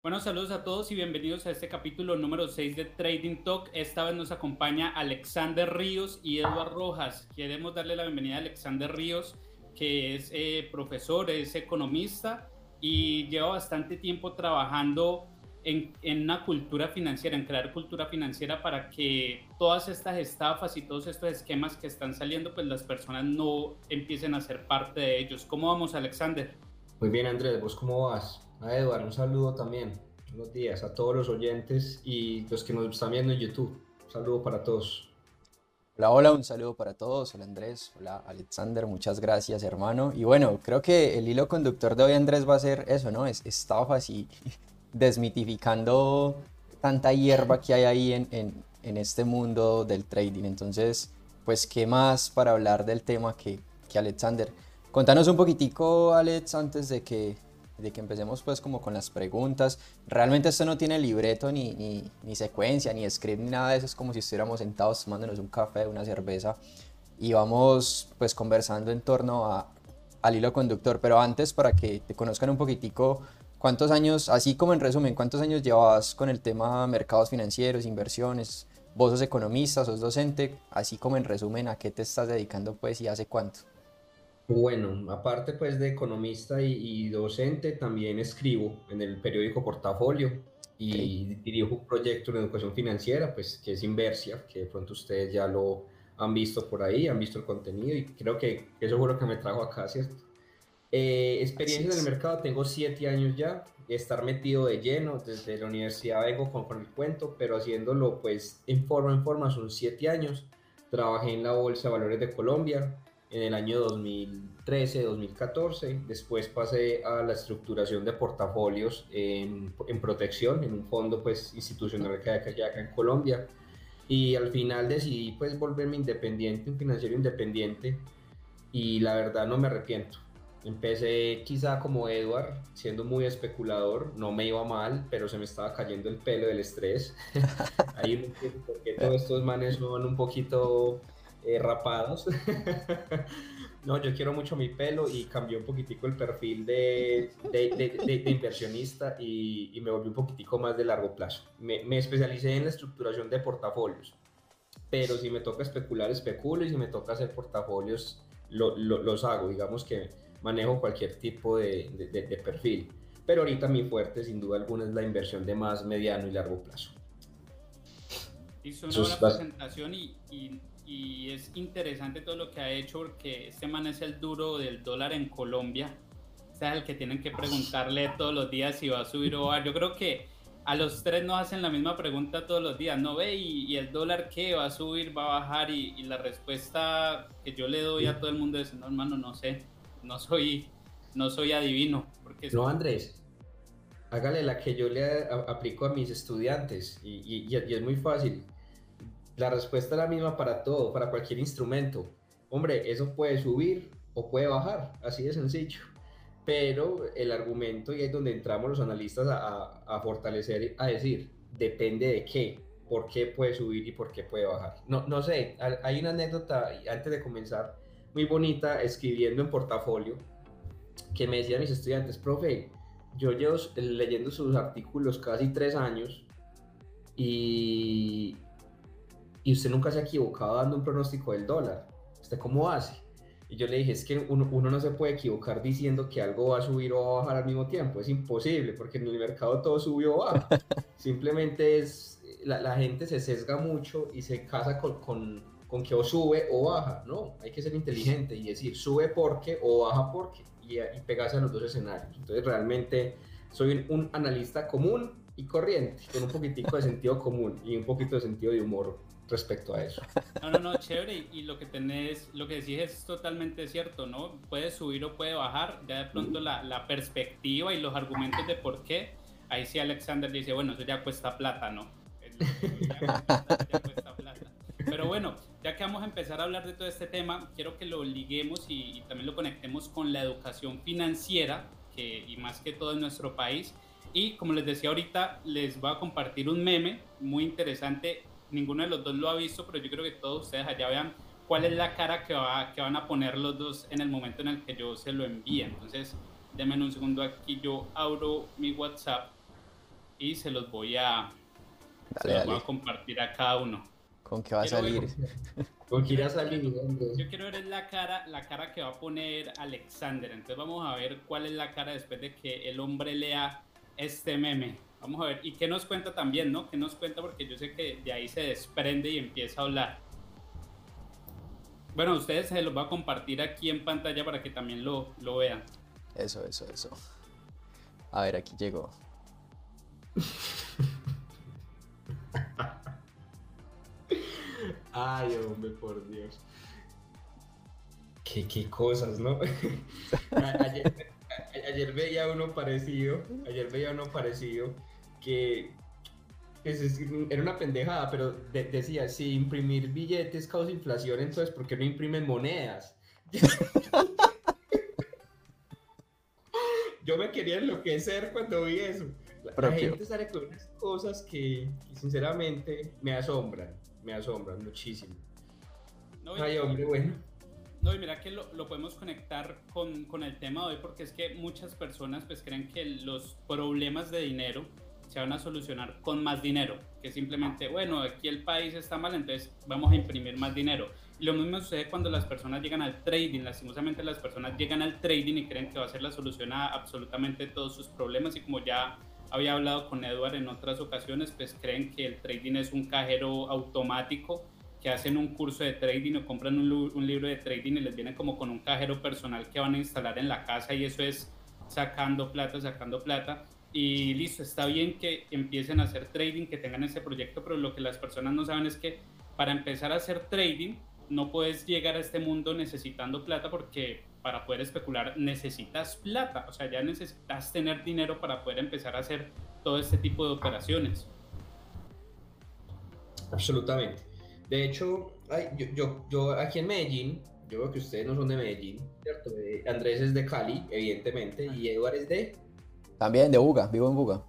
Bueno, saludos a todos y bienvenidos a este capítulo número 6 de Trading Talk. Esta vez nos acompaña Alexander Ríos y Eduardo Rojas. Queremos darle la bienvenida a Alexander Ríos, que es eh, profesor, es economista y lleva bastante tiempo trabajando en, en, una cultura financiera, en crear cultura financiera para que todas estas estafas y todos estos esquemas que están saliendo, pues las personas no empiecen a ser parte de ellos. ¿Cómo vamos, Alexander? Muy bien, Andrés, ¿vos cómo vas? A Eduardo, un saludo también. Buenos días a todos los oyentes y los que nos están viendo en YouTube. Un saludo para todos. Hola, hola, un saludo para todos. Hola Andrés, hola Alexander, muchas gracias hermano. Y bueno, creo que el hilo conductor de hoy Andrés va a ser eso, ¿no? Es estafas y desmitificando tanta hierba que hay ahí en, en, en este mundo del trading. Entonces, pues, ¿qué más para hablar del tema que, que Alexander? Contanos un poquitico, Alex, antes de que de que empecemos pues como con las preguntas. Realmente esto no tiene libreto ni, ni, ni, secuencia, ni script, ni nada de eso. Es como si estuviéramos sentados tomándonos un café, una cerveza y vamos pues conversando en torno a, al hilo conductor. Pero antes, para que te conozcan un poquitico, ¿cuántos años, así como en resumen, cuántos años llevas con el tema mercados financieros, inversiones? Vos sos economista, sos docente, así como en resumen, ¿a qué te estás dedicando pues y hace cuánto? Bueno, aparte pues de economista y, docente, también escribo en el periódico Portafolio y dirijo un proyecto de educación financiera, pues que es Inversia, que de pronto ustedes ya lo han visto por ahí, han visto el contenido y creo que eso fue lo que me trajo acá, ¿cierto? Eh, experiencia en el mercado, tengo siete años ya, estar metido de lleno, desde la universidad vengo con, con el cuento, pero haciéndolo pues en forma en forma, son siete años. Trabajé en la Bolsa de Valores de Colombia, en el año 2013-2014. Después pasé a la estructuración de portafolios en, en, protección, en un fondo pues, institucional que hay acá en Colombia. Y al final decidí pues volverme independiente, un financiero independiente. Y la verdad no me arrepiento. Empecé quizá como Edward, siendo muy especulador, no me iba mal, pero se me estaba cayendo el pelo del estrés. Ahí porque todos estos manes son un poquito eh, rapados. no, yo quiero mucho mi pelo y cambié un poquitico el perfil de, de, de, inversionista y, y, me volví un poquitico más de largo plazo. Me, me, especialicé en la estructuración de portafolios, pero si me toca especular, especulo y si me toca hacer portafolios, lo, lo, los hago. Digamos que manejo cualquier tipo de, perfil. Pero ahorita mi fuerte, sin duda alguna, es la inversión de más mediano y largo plazo. Hizo una buena presentación y, y y es interesante todo lo que ha hecho porque este man es el duro del dólar en Colombia. Este es el que tienen que preguntarle todos los días si va a subir o bajar. Yo creo que a los tres nos hacen la misma pregunta todos los días, ¿no ve? ¿Y, el dólar qué? ¿Va a subir? ¿Va a bajar? Y, y, la respuesta que yo le doy a todo el mundo es, no, hermano, no sé, no soy, no soy adivino. Porque no, Andrés, hágale la que yo le aplico a mis estudiantes y, y, y es muy fácil la respuesta es la misma para todo, para cualquier instrumento. Hombre, eso puede subir o puede bajar, así de sencillo. Pero el argumento, y es donde entramos los analistas a, fortalecer, a decir, depende de qué, por qué puede subir y por qué puede bajar. No, no sé, hay una anécdota antes de comenzar muy bonita escribiendo en portafolio que me decían mis estudiantes, profe, yo llevo leyendo sus artículos casi tres años y, y usted nunca se ha equivocado dando un pronóstico del dólar. ¿Usted cómo hace? Y yo le dije, es que uno, uno, no se puede equivocar diciendo que algo va a subir o va a bajar al mismo tiempo. Es imposible, porque en el mercado todo subió o baja. Simplemente es, la, la, gente se sesga mucho y se casa con, con, con, que o sube o baja. No, hay que ser inteligente y decir, sube porque o baja porque. Y, y pegarse a los dos escenarios. Entonces realmente soy un analista común y corriente, con un poquitico de sentido común y un poquito de sentido de humor respecto a eso. No, no, no, chévere. Y lo que tenés, lo que decís es totalmente cierto, ¿no? Puede subir o puede bajar. Ya de pronto la, la perspectiva y los argumentos de por qué. Ahí sí Alexander dice, bueno, eso ya cuesta plata, ¿no? Cuesta plata. Pero bueno, ya que vamos a empezar a hablar de todo este tema, quiero que lo liguemos y, y también lo conectemos con la educación financiera, que, y más que todo en nuestro país. Y como les decía ahorita, les voy a compartir un meme muy interesante ninguno de los dos lo ha visto, pero yo creo que todos ustedes allá vean cuál es la cara que, va, que van a poner los dos en el momento en el que yo se lo envíe. Entonces, denme un segundo aquí, yo abro mi WhatsApp y se los voy a, se los voy a compartir a cada uno. ¿Con qué va a salir? ¿Con qué irá a salir? Yo quiero ver la cara, la cara que va a poner Alexander. Entonces vamos a ver cuál es la cara después de que el hombre lea este meme. Vamos a ver. ¿Y qué nos cuenta también, no? ¿Qué nos cuenta? Porque yo sé que de ahí se desprende y empieza a hablar. Bueno, ustedes se los voy a compartir aquí en pantalla para que también lo, lo vean. Eso, eso, eso. A ver, aquí llegó. Ay, hombre, por Dios. Qué, qué cosas, ¿no? ayer, veía uno parecido, ayer veía uno parecido que era una pendejada, pero decía, si imprimir billetes causa inflación, entonces ¿por qué no imprimen monedas? Yo me quería enloquecer cuando vi eso. La, gente sale con unas cosas que, sinceramente me asombran, me asombran muchísimo. Ay, hombre, bueno. No, y mira que lo, lo podemos conectar con, con, el tema de hoy porque es que muchas personas pues creen que los problemas de dinero se van a solucionar con más dinero, que simplemente, bueno, aquí el país está mal, entonces vamos a imprimir más dinero. Y lo mismo sucede cuando las personas llegan al trading, lastimosamente las personas llegan al trading y creen que va a ser la solución a absolutamente todos sus problemas y como ya había hablado con Edward en otras ocasiones, pues creen que el trading es un cajero automático, que hacen un curso de trading o compran un, un libro de trading y les viene como con un cajero personal que van a instalar en la casa y eso es sacando plata, sacando plata y listo, está bien que empiecen a hacer trading, que tengan ese proyecto, pero lo que las personas no saben es que para empezar a hacer trading no puedes llegar a este mundo necesitando plata porque para poder especular necesitas plata, o sea, ya necesitas tener dinero para poder empezar a hacer todo este tipo de operaciones. Absolutamente. De hecho, yo, yo, aquí en Medellín, yo veo que ustedes no son de Medellín, ¿cierto? Eh, Andrés es de Cali, evidentemente, y Eduard es de también de Buga, vivo en Buga.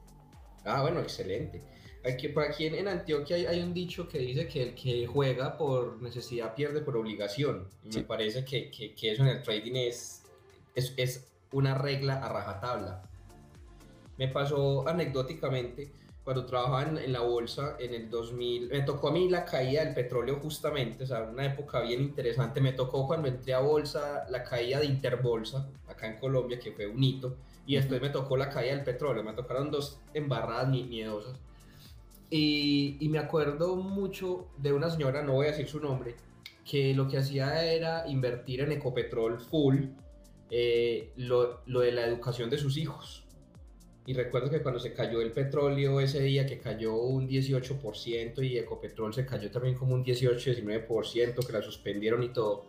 Ah, bueno, excelente. Aquí, por aquí en, Antioquia hay, un dicho que dice que el que juega por necesidad pierde por obligación. Y me parece que, que, eso en el trading es, es, es, una regla a rajatabla. Me pasó anecdóticamente cuando trabajaba en, en, la bolsa en el 2000. Me tocó a mí la caída del petróleo justamente, o sea, una época bien interesante. Me tocó cuando entré a bolsa la caída de Interbolsa, acá en Colombia, que fue un hito y después me tocó la caída del petróleo, me tocaron dos embarradas miedosas. Y, me acuerdo mucho de una señora, no voy a decir su nombre, que lo que hacía era invertir en Ecopetrol full eh, lo, lo, de la educación de sus hijos. Y recuerdo que cuando se cayó el petróleo ese día, que cayó un 18% y Ecopetrol se cayó también como un 18-19%, que la suspendieron y todo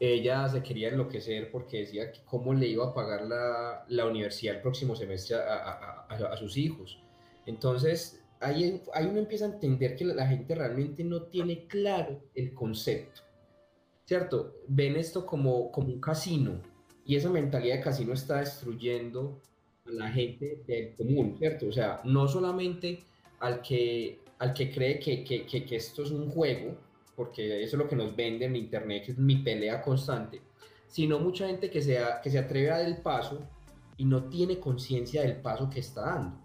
ella se quería enloquecer porque decía que cómo le iba a pagar la, la universidad el próximo semestre a, a, a, sus hijos. Entonces, ahí, ahí uno empieza a entender que la, gente realmente no tiene claro el concepto, ¿cierto? Ven esto como, como un casino y esa mentalidad de casino está destruyendo a la gente del común, ¿cierto? O sea, no solamente al que, al que cree que, que, que esto es un juego, porque eso es lo que nos vende en internet, que es mi pelea constante, sino mucha gente que, sea, que se atreve a dar el paso y no tiene conciencia del paso que está dando.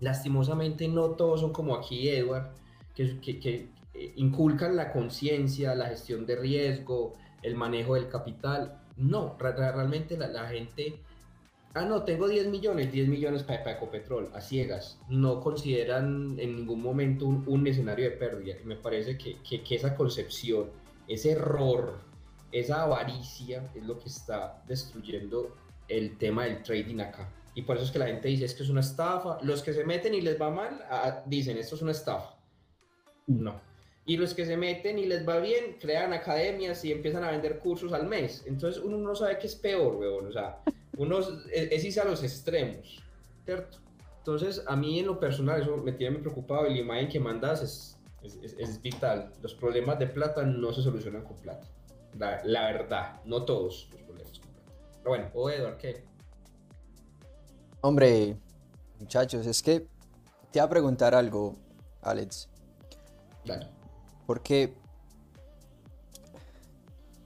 Lastimosamente no todos son como aquí Edward, que, que, que eh, inculcan la conciencia, la gestión de riesgo, el manejo del capital. No, realmente la, la gente ah, no, tengo 10 millones, 10 millones para, Ecopetrol, a ciegas. No consideran en ningún momento un, escenario de pérdida. Y me parece que, que, esa concepción, ese error, esa avaricia es lo que está destruyendo el tema del trading acá. Y por eso es que la gente dice es que es una estafa. Los que se meten y les va mal, ah, dicen esto es una estafa. No. Y los que se meten y les va bien, crean academias y empiezan a vender cursos al mes. Entonces uno no sabe qué es peor, weón. O sea, uno es, irse a los extremos, ¿cierto? Entonces, a mí en lo personal eso me tiene muy preocupado y la imagen que mandas es, es, es, vital. Los problemas de plata no se solucionan con plata. La, la, verdad, no todos los problemas con plata. Pero bueno, o Eduard, ¿qué? Hombre, muchachos, es que te voy a preguntar algo, Alex. Dale. Porque,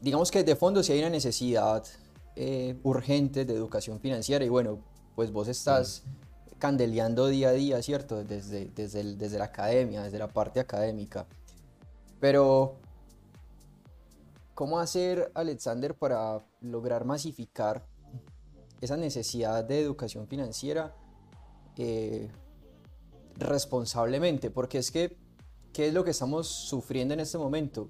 digamos que de fondo si hay una necesidad eh, urgente de educación financiera y bueno, pues vos estás candeleando día a día, ¿cierto? Desde, desde, desde la academia, desde la parte académica. Pero, ¿cómo hacer, Alexander, para lograr masificar esa necesidad de educación financiera eh, responsablemente? Porque es que, ¿qué es lo que estamos sufriendo en este momento?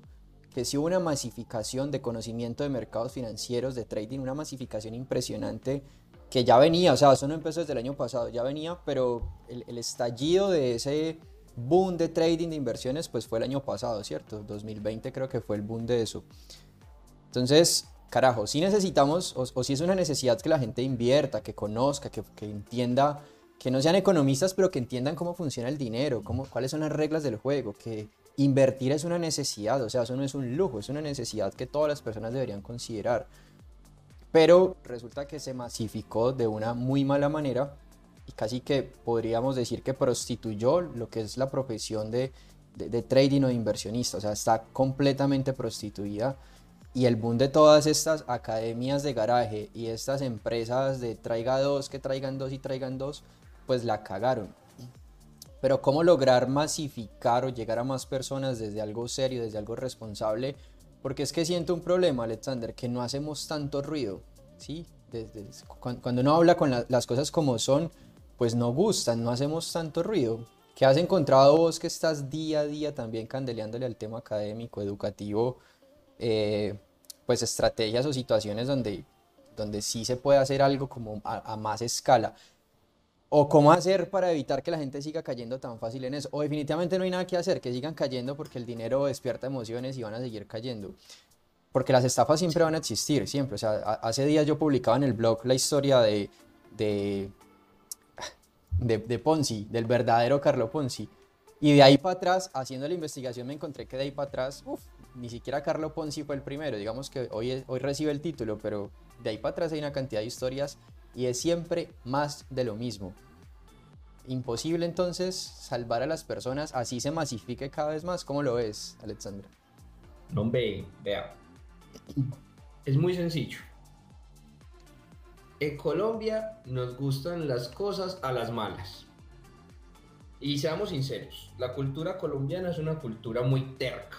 Que si hubo una masificación de conocimiento de mercados financieros, de trading, una masificación impresionante que ya venía, o sea, eso no empezó desde el año pasado, ya venía, pero el, el estallido de ese boom de trading de inversiones pues fue el año pasado, ¿cierto? 2020 creo que fue el boom de eso. Entonces, carajo, si necesitamos, o, si es una necesidad que la gente invierta, que conozca, que, que, entienda, que no sean economistas, pero que entiendan cómo funciona el dinero, cómo, cuáles son las reglas del juego, que invertir es una necesidad, o sea, eso no es un lujo, es una necesidad que todas las personas deberían considerar. Pero resulta que se masificó de una muy mala manera y casi que podríamos decir que prostituyó lo que es la profesión de, de, trading o de inversionista, o sea, está completamente prostituida y el boom de todas estas academias de garaje y estas empresas de traiga dos, que traigan dos y traigan dos, pues la cagaron. Pero cómo lograr masificar o llegar a más personas desde algo serio, desde algo responsable, porque es que siento un problema, Alexander, que no hacemos tanto ruido, ¿sí? Cuando uno habla con las cosas como son, pues no gustan, no hacemos tanto ruido. ¿Qué has encontrado vos que estás día a día también candeleándole al tema académico, educativo, eh, pues estrategias o situaciones donde, donde sí se puede hacer algo como a, más escala? ¿O cómo hacer para evitar que la gente siga cayendo tan fácil en eso? O definitivamente no hay nada que hacer, que sigan cayendo porque el dinero despierta emociones y van a seguir cayendo. Porque las estafas siempre van a existir, siempre. O sea, hace días yo publicaba en el blog la historia de, de de, Ponzi, del verdadero Carlo Ponzi. Y de ahí para atrás, haciendo la investigación, me encontré que de ahí para atrás, uff, ni siquiera Carlo Ponzi fue el primero. Digamos que hoy, hoy recibe el título, pero de ahí para atrás hay una cantidad de historias y es siempre más de lo mismo. Imposible entonces salvar a las personas, así se masifique cada vez más. ¿Cómo lo ves, Alexandra? No, ve, vea. Es muy sencillo en Colombia nos gustan las cosas a las malas. Y seamos sinceros, la cultura colombiana es una cultura muy terca.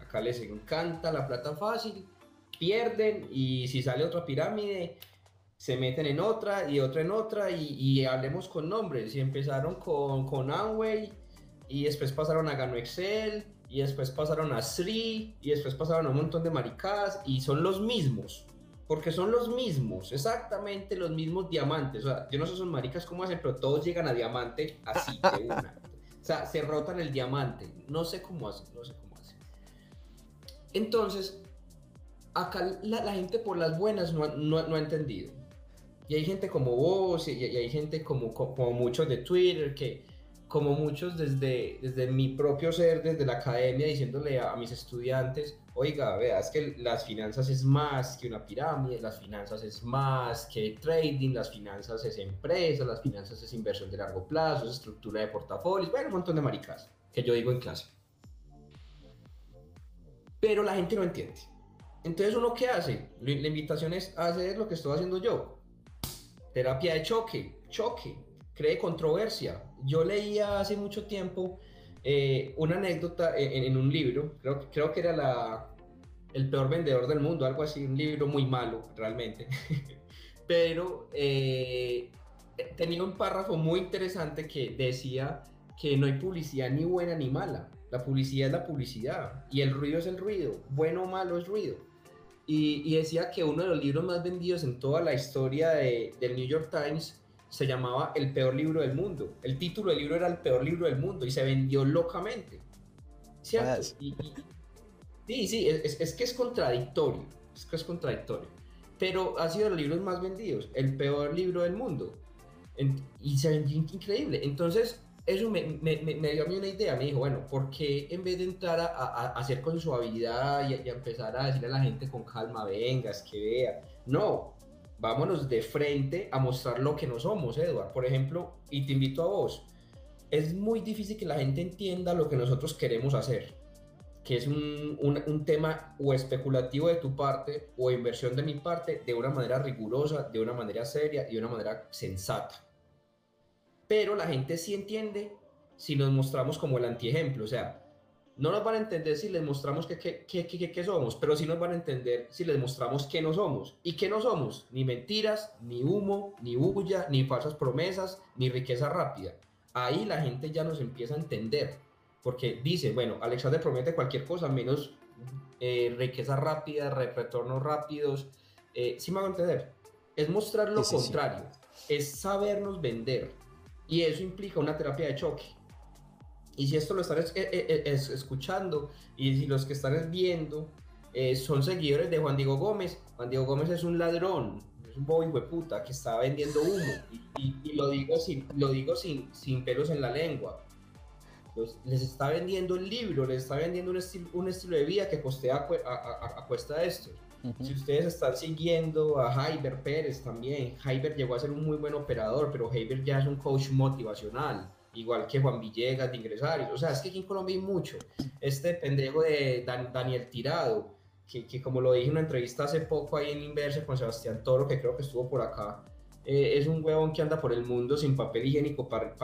Acá les encanta la plata fácil, pierden y si sale otra pirámide, se meten en otra y otra en otra y, hablemos con nombres. Y empezaron con, con Amway y después pasaron a Gano Excel y después pasaron a Sri y después pasaron a un montón de maricadas y son los mismos porque son los mismos, exactamente los mismos diamantes. O sea, yo no sé son maricas cómo hacen, pero todos llegan a diamante así, de una. O sea, se rotan el diamante. No sé cómo hacen, no sé cómo hacen. Entonces, acá la, gente por las buenas no, no, ha entendido. Y hay gente como vos, y, hay gente como, como, muchos de Twitter, que como muchos desde, desde mi propio ser, desde la academia, diciéndole a mis estudiantes, oiga, vea, es que las finanzas es más que una pirámide, las finanzas es más que trading, las finanzas es empresa, las finanzas es inversión de largo plazo, es estructura de portafolios, bueno, un montón de maricas que yo digo en clase. Pero la gente no entiende. Entonces, ¿uno qué hace? La invitación es hacer lo que estoy haciendo yo. Terapia de choque, choque, cree controversia. Yo leía hace mucho tiempo eh, una anécdota en, un libro, creo, creo que era la, El peor vendedor del mundo, algo así, un libro muy malo realmente, pero eh, tenía un párrafo muy interesante que decía que no hay publicidad ni buena ni mala, la publicidad es la publicidad y el ruido es el ruido, bueno o malo es ruido. Y, y decía que uno de los libros más vendidos en toda la historia de, del New York Times se llamaba El peor libro del mundo. El título del libro era El peor libro del mundo y se vendió locamente. ¿Cierto? sí, sí, es, que es contradictorio. Es que es contradictorio. Pero ha sido de los libros más vendidos. El peor libro del mundo. y se vendió increíble. Entonces, eso me, dio a mí una idea. Me dijo, bueno, ¿por qué en vez de entrar a, hacer con suavidad y, y, empezar a decirle a la gente con calma, vengas, que vea? No, vámonos de frente a mostrar lo que no somos, Edward. Por ejemplo, y te invito a vos, es muy difícil que la gente entienda lo que nosotros queremos hacer, que es un, un, tema o especulativo de tu parte o inversión de mi parte de una manera rigurosa, de una manera seria y de una manera sensata. Pero la gente sí entiende si nos mostramos como el antiejemplo, o sea, no nos van a entender si les mostramos que, que, somos, pero sí nos van a entender si les mostramos que no somos. ¿Y qué no somos? Ni mentiras, ni humo, ni bulla, ni falsas promesas, ni riqueza rápida. Ahí la gente ya nos empieza a entender, porque dice, bueno, Alexander promete cualquier cosa menos eh, riqueza rápida, retornos rápidos. Eh, ¿Sí me van a entender? Es mostrar lo contrario, es sabernos vender. Y eso implica una terapia de choque y si esto lo están eh, eh, eh, escuchando y si los que están viendo son seguidores de Juan Diego Gómez, Juan Diego Gómez es un ladrón, es un bobo puta que está vendiendo humo. Y, lo digo, sin, lo digo sin, sin pelos en la lengua. Les está vendiendo el libro, les está vendiendo un, estilo, un estilo de vida que costea a, cuesta de esto. Si ustedes están siguiendo a Jaiber Pérez también, Jaiber llegó a ser un muy buen operador, pero Jaiber ya es un coach motivacional igual que Juan Villegas de Ingresarios. O sea, es que aquí en Colombia hay mucho. Este pendejo de Daniel Tirado, que, que, como lo dije en una entrevista hace poco ahí en Inverse con Sebastián Toro, que creo que estuvo por acá, eh, es un huevón que anda por el mundo sin papel higiénico para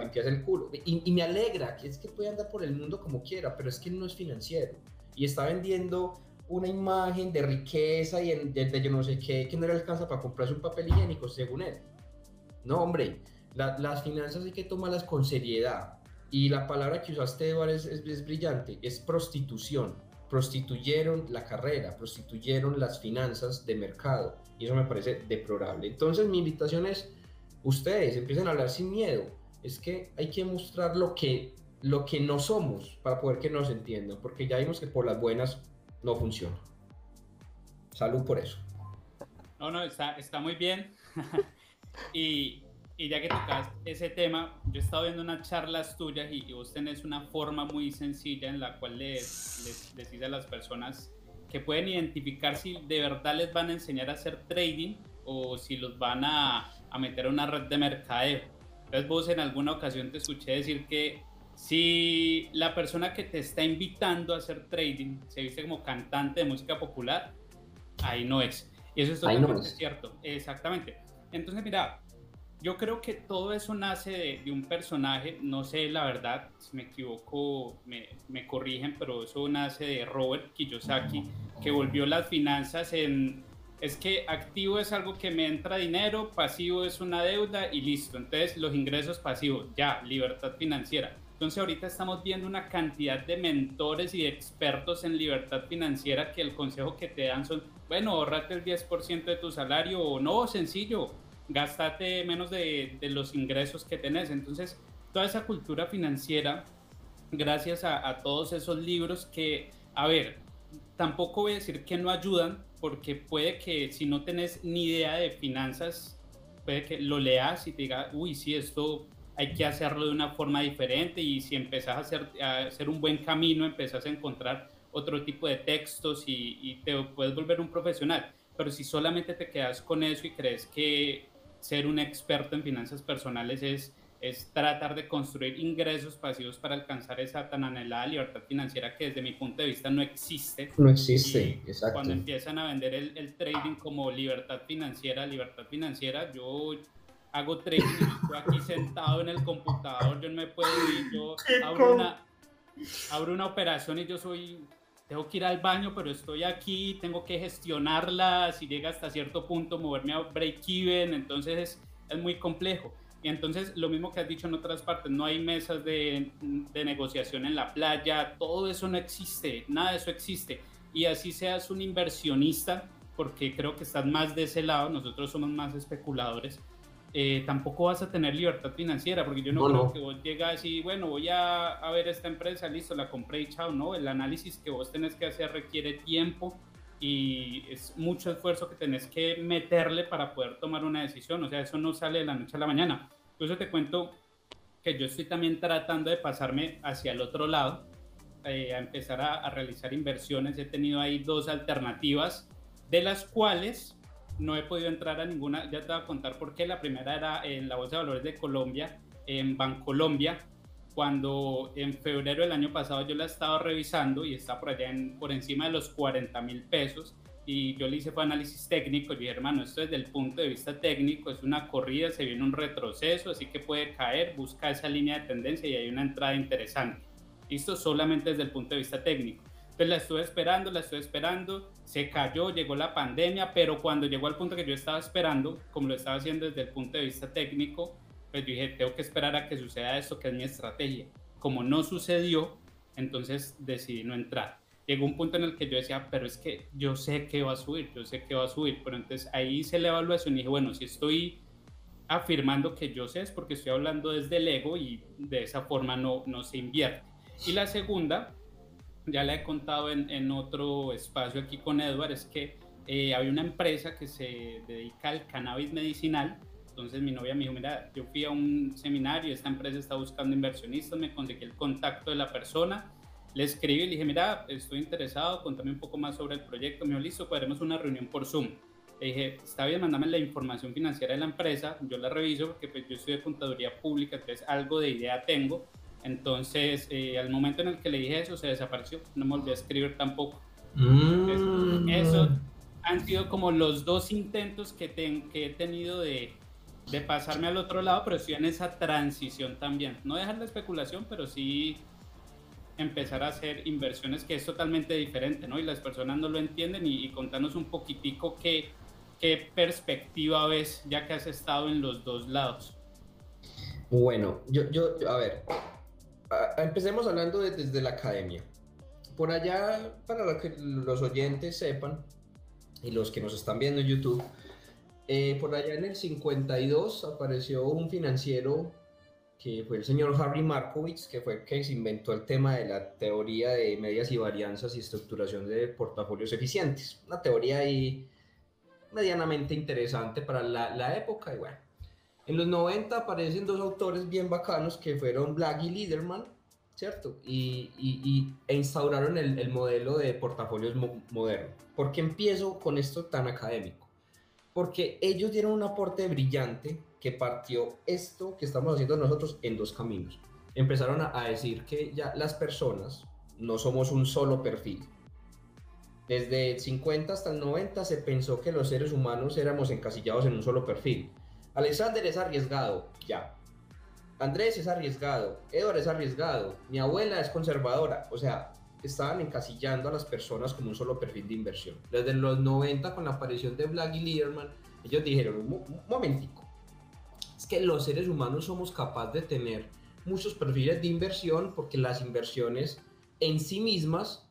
limpiarse el culo. Y, y, me alegra, que es que puede andar por el mundo como quiera, pero es que no es financiero. Y está vendiendo una imagen de riqueza y de, de yo no sé qué, que no le alcanza para comprarse un papel higiénico, según él. No, hombre, las finanzas hay que tomarlas con seriedad. Y la palabra que usaste, Eduardo, es, es, brillante, es prostitución. Prostituyeron la carrera, prostituyeron las finanzas de mercado. Y eso me parece deplorable. Entonces mi invitación es, ustedes empiecen a hablar sin miedo. Es que hay que mostrar lo que, lo que no somos para poder que nos entiendan. Porque ya vimos que por las buenas no funciona. Salud por eso. No, no, está, está muy bien. y, y ya que tocas ese tema, yo he estado viendo unas charlas tuyas y, vos tenés una forma muy sencilla en la cual les, les decís a las personas que pueden identificar si de verdad les van a enseñar a hacer trading o si los van a, a meter a una red de mercadeo. Entonces vos en alguna ocasión te escuché decir que si la persona que te está invitando a hacer trading se viste como cantante de música popular, ahí no es. Y eso es totalmente cierto. Exactamente. Entonces, mira, yo creo que todo eso nace de, un personaje, no sé la verdad, si me equivoco me, me, corrigen, pero eso nace de Robert Kiyosaki, que volvió las finanzas en, es que activo es algo que me entra dinero, pasivo es una deuda y listo, entonces los ingresos pasivos, ya, libertad financiera. Entonces ahorita estamos viendo una cantidad de mentores y de expertos en libertad financiera que el consejo que te dan son, bueno, ahorrate el 10% de tu salario o no, sencillo, gastate menos de, los ingresos que tenés. Entonces, toda esa cultura financiera, gracias a, todos esos libros que, a ver, tampoco voy a decir que no ayudan, porque puede que si no tenés ni idea de finanzas, puede que lo leas y te diga, uy, sí, esto hay que hacerlo de una forma diferente y si empezás a hacer, a hacer un buen camino, empezás a encontrar otro tipo de textos y, y te puedes volver un profesional. Pero si solamente te quedas con eso y crees que ser un experto en finanzas personales es, es tratar de construir ingresos pasivos para alcanzar esa tan anhelada libertad financiera que desde mi punto de vista no existe. No existe, exacto. Cuando empiezan a vender el, el, trading como libertad financiera, libertad financiera, yo hago trading y estoy aquí sentado en el computador, yo no me puedo ir, yo abro una, abro una operación y yo soy tengo que ir al baño, pero estoy aquí, tengo que gestionarla, si llega hasta cierto punto, moverme a break-even, entonces es, es, muy complejo. Y entonces lo mismo que has dicho en otras partes, no hay mesas de, de, negociación en la playa, todo eso no existe, nada de eso existe. Y así seas un inversionista, porque creo que estás más de ese lado, nosotros somos más especuladores, eh, tampoco vas a tener libertad financiera, porque yo no, creo que vos llegas y, bueno, voy a, a, ver esta empresa, listo, la compré y chao, no, el análisis que vos tenés que hacer requiere tiempo y es mucho esfuerzo que tenés que meterle para poder tomar una decisión, o sea, eso no sale de la noche a la mañana. Eso te cuento que yo estoy también tratando de pasarme hacia el otro lado, eh, a empezar a, a realizar inversiones. He tenido ahí dos alternativas, de las cuales no he podido entrar a ninguna, ya te voy a contar por qué. La primera era en la Bolsa de Valores de Colombia, en Bancolombia, cuando en febrero del año pasado yo la estaba revisando y está por allá por encima de los 40 mil pesos. y yo le hice fue análisis técnico. Yo dije, hermano, esto desde el punto de vista técnico es una corrida, se viene un retroceso, así que puede caer, busca esa línea de tendencia y hay una entrada interesante. Esto solamente desde el punto de vista técnico. Entonces la estuve esperando, la estuve esperando, se cayó, llegó la pandemia, pero cuando llegó al punto que yo estaba esperando, como lo estaba haciendo desde el punto de vista técnico, pues yo dije, tengo que esperar a que suceda esto, que es mi estrategia. Como no sucedió, entonces decidí no entrar llegó un punto en el que yo decía, pero es que yo sé que va a subir, yo sé que va a subir, pero entonces ahí hice la evaluación y dije, bueno, si estoy afirmando que yo sé es porque estoy hablando desde el ego y de esa forma no, no se invierte. Y la segunda, ya la he contado en, en otro espacio aquí con Edward, es que eh, había una empresa que se dedica al cannabis medicinal. Entonces mi novia me dijo, mira, yo fui a un seminario, esta empresa está buscando inversionistas, me conseguí el contacto de la persona, le escribí y le dije, mira, estoy interesado, contame un poco más sobre el proyecto. Me dijo, listo, haremos una reunión por Zoom. Le dije, está bien, mándame la información financiera de la empresa, yo la reviso porque pues, yo estudio contaduría pública, entonces algo de idea tengo. Entonces, eh, al momento en el que le dije eso, se desapareció, no me volví a escribir tampoco. Mm. eso han sido como los dos intentos que, que he tenido de, de pasarme al otro lado, pero estoy en esa transición también. No dejar la especulación, pero sí empezar a hacer inversiones que es totalmente diferente, ¿no? Y las personas no lo entienden y, contanos un poquitico qué, qué perspectiva ves ya que has estado en los dos lados. Bueno, yo, yo a ver, empecemos hablando desde la academia. Por allá, para que los oyentes sepan, y los que nos están viendo en YouTube, eh, por allá en el 52 apareció un financiero que fue el señor Harry Markowitz, que fue el que se inventó el tema de la teoría de medias y varianzas y estructuración de portafolios eficientes. Una teoría ahí medianamente interesante para la, la época. Y bueno, en los 90 aparecen dos autores bien bacanos que fueron Black y Liederman, ¿cierto? Y, y, e instauraron el, el, modelo de portafolios moderno. ¿Por qué empiezo con esto tan académico? Porque ellos dieron un aporte brillante que partió esto que estamos haciendo nosotros en dos caminos. Empezaron a, decir que ya las personas no somos un solo perfil. Desde el 50 hasta el 90 se pensó que los seres humanos éramos encasillados en un solo perfil. Alexander es arriesgado, ya. Andrés es arriesgado, Edward es arriesgado, mi abuela es conservadora. O sea, estaban encasillando a las personas como un solo perfil de inversión. Desde los 90 con la aparición de Black y Liederman, ellos dijeron, un momentico, es que los seres humanos somos capaces de tener muchos perfiles de inversión porque las inversiones en sí mismas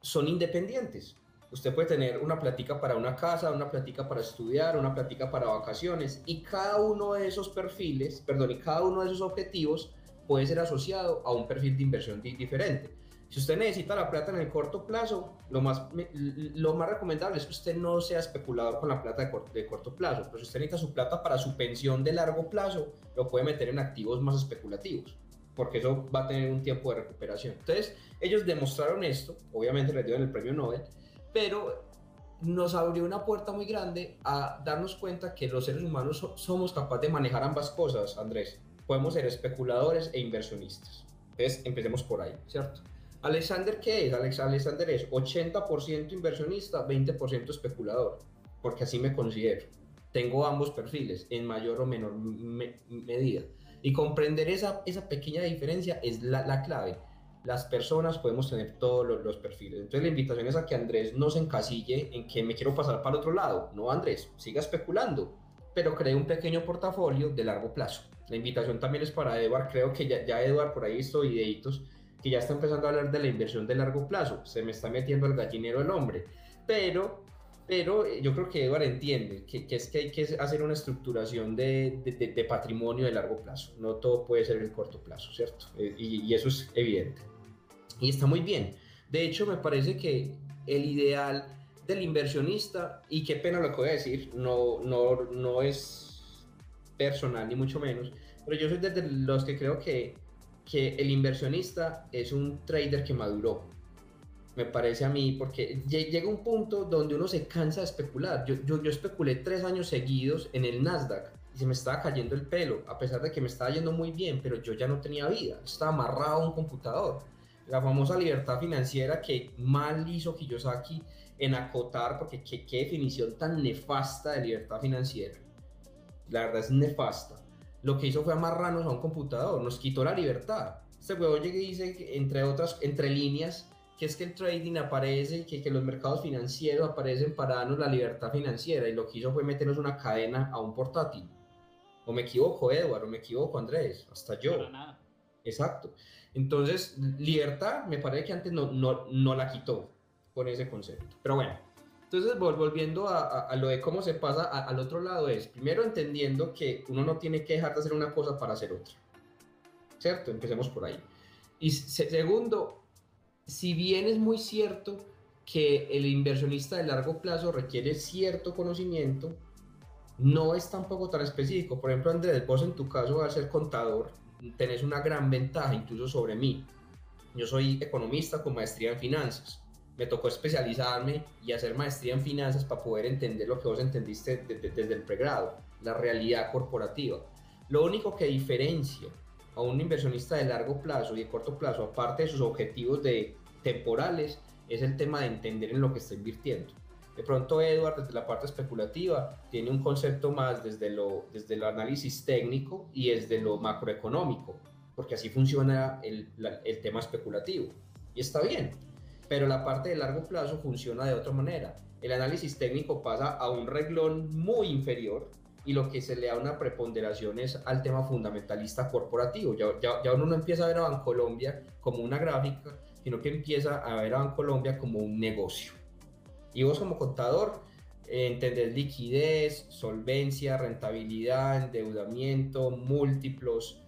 son independientes. Usted puede tener una plática para una casa, una plática para estudiar, una plática para vacaciones y cada uno de esos perfiles, perdón, y cada uno de esos objetivos puede ser asociado a un perfil de inversión diferente. Si usted necesita la plata en el corto plazo, lo más, lo más recomendable es que usted no sea especulador con la plata de corto, de corto plazo, pero si usted necesita su plata para su pensión de largo plazo, lo puede meter en activos más especulativos, porque eso va a tener un tiempo de recuperación. Entonces, ellos demostraron esto, obviamente les dieron el premio Nobel, pero nos abrió una puerta muy grande a darnos cuenta que los seres humanos somos capaces de manejar ambas cosas, Andrés. Podemos ser especuladores e inversionistas. Entonces, empecemos por ahí, ¿cierto? Alexander, ¿qué es? Alexander es 80% inversionista, 20% especulador, porque así me considero. Tengo ambos perfiles en mayor o menor medida. Y comprender esa, esa pequeña diferencia es la, la clave. Las personas podemos tener todos los, los, perfiles. Entonces la invitación es a que Andrés no se encasille en que me quiero pasar para otro lado. No, Andrés, siga especulando, pero cree un pequeño portafolio de largo plazo. La invitación también es para Edward. Creo que ya, ya Edward por ahí visto videitos que ya está empezando a hablar de la inversión de largo plazo. Se me está metiendo el gallinero el hombre. Pero, pero yo creo que Eduardo entiende que, que es que hay que hacer una estructuración de, de, de, patrimonio de largo plazo. No todo puede ser en corto plazo, ¿cierto? Eh, y, y eso es evidente. Y está muy bien. De hecho, me parece que el ideal del inversionista, y qué pena lo que voy a decir, no, no, no es personal ni mucho menos, pero yo soy de los que creo que que el inversionista es un trader que maduró. Me parece a mí, porque llega un punto donde uno se cansa de especular. Yo, yo, yo especulé tres años seguidos en el Nasdaq y se me estaba cayendo el pelo, a pesar de que me estaba yendo muy bien, pero yo ya no tenía vida, estaba amarrado a un computador. La famosa libertad financiera que mal hizo Kiyosaki en acotar, porque qué, qué definición tan nefasta de libertad financiera. La verdad es nefasta. Lo que hizo fue amarrarnos a un computador, nos quitó la libertad. Este huevo llega y dice, entre otras, entre líneas, que es que el trading aparece y que, que, los mercados financieros aparecen para darnos la libertad financiera. Y lo que hizo fue meternos una cadena a un portátil. O me equivoco, Eduardo, o me equivoco, Andrés, hasta yo. nada. Exacto. Entonces, libertad me parece que antes no, no, no la quitó con ese concepto. Pero bueno, entonces volviendo a, a, lo de cómo se pasa al otro lado es, primero entendiendo que uno no tiene que dejar de hacer una cosa para hacer otra. ¿Cierto? Empecemos por ahí. Y segundo, si bien es muy cierto que el inversionista de largo plazo requiere cierto conocimiento, no es tampoco tan específico. Por ejemplo, Andrés, vos en tu caso al ser contador, tenés una gran ventaja incluso sobre mí. Yo soy economista con maestría en finanzas. Me tocó especializarme y hacer maestría en finanzas para poder entender lo que vos entendiste desde el pregrado, la realidad corporativa. Lo único que diferencia a un inversionista de largo plazo y de corto plazo, aparte de sus objetivos de temporales, es el tema de entender en lo que está invirtiendo. De pronto Edward desde la parte especulativa tiene un concepto más desde lo, desde el análisis técnico y desde lo macroeconómico, porque así funciona el, el tema especulativo. Y está bien, pero la parte de largo plazo funciona de otra manera. El análisis técnico pasa a un reglón muy inferior y lo que se le da una preponderación es al tema fundamentalista corporativo. Ya, ya, ya uno no empieza a ver a Bancolombia como una gráfica, sino que empieza a ver a Bancolombia como un negocio. Y vos como contador eh, entendés liquidez, solvencia, rentabilidad, endeudamiento, múltiplos,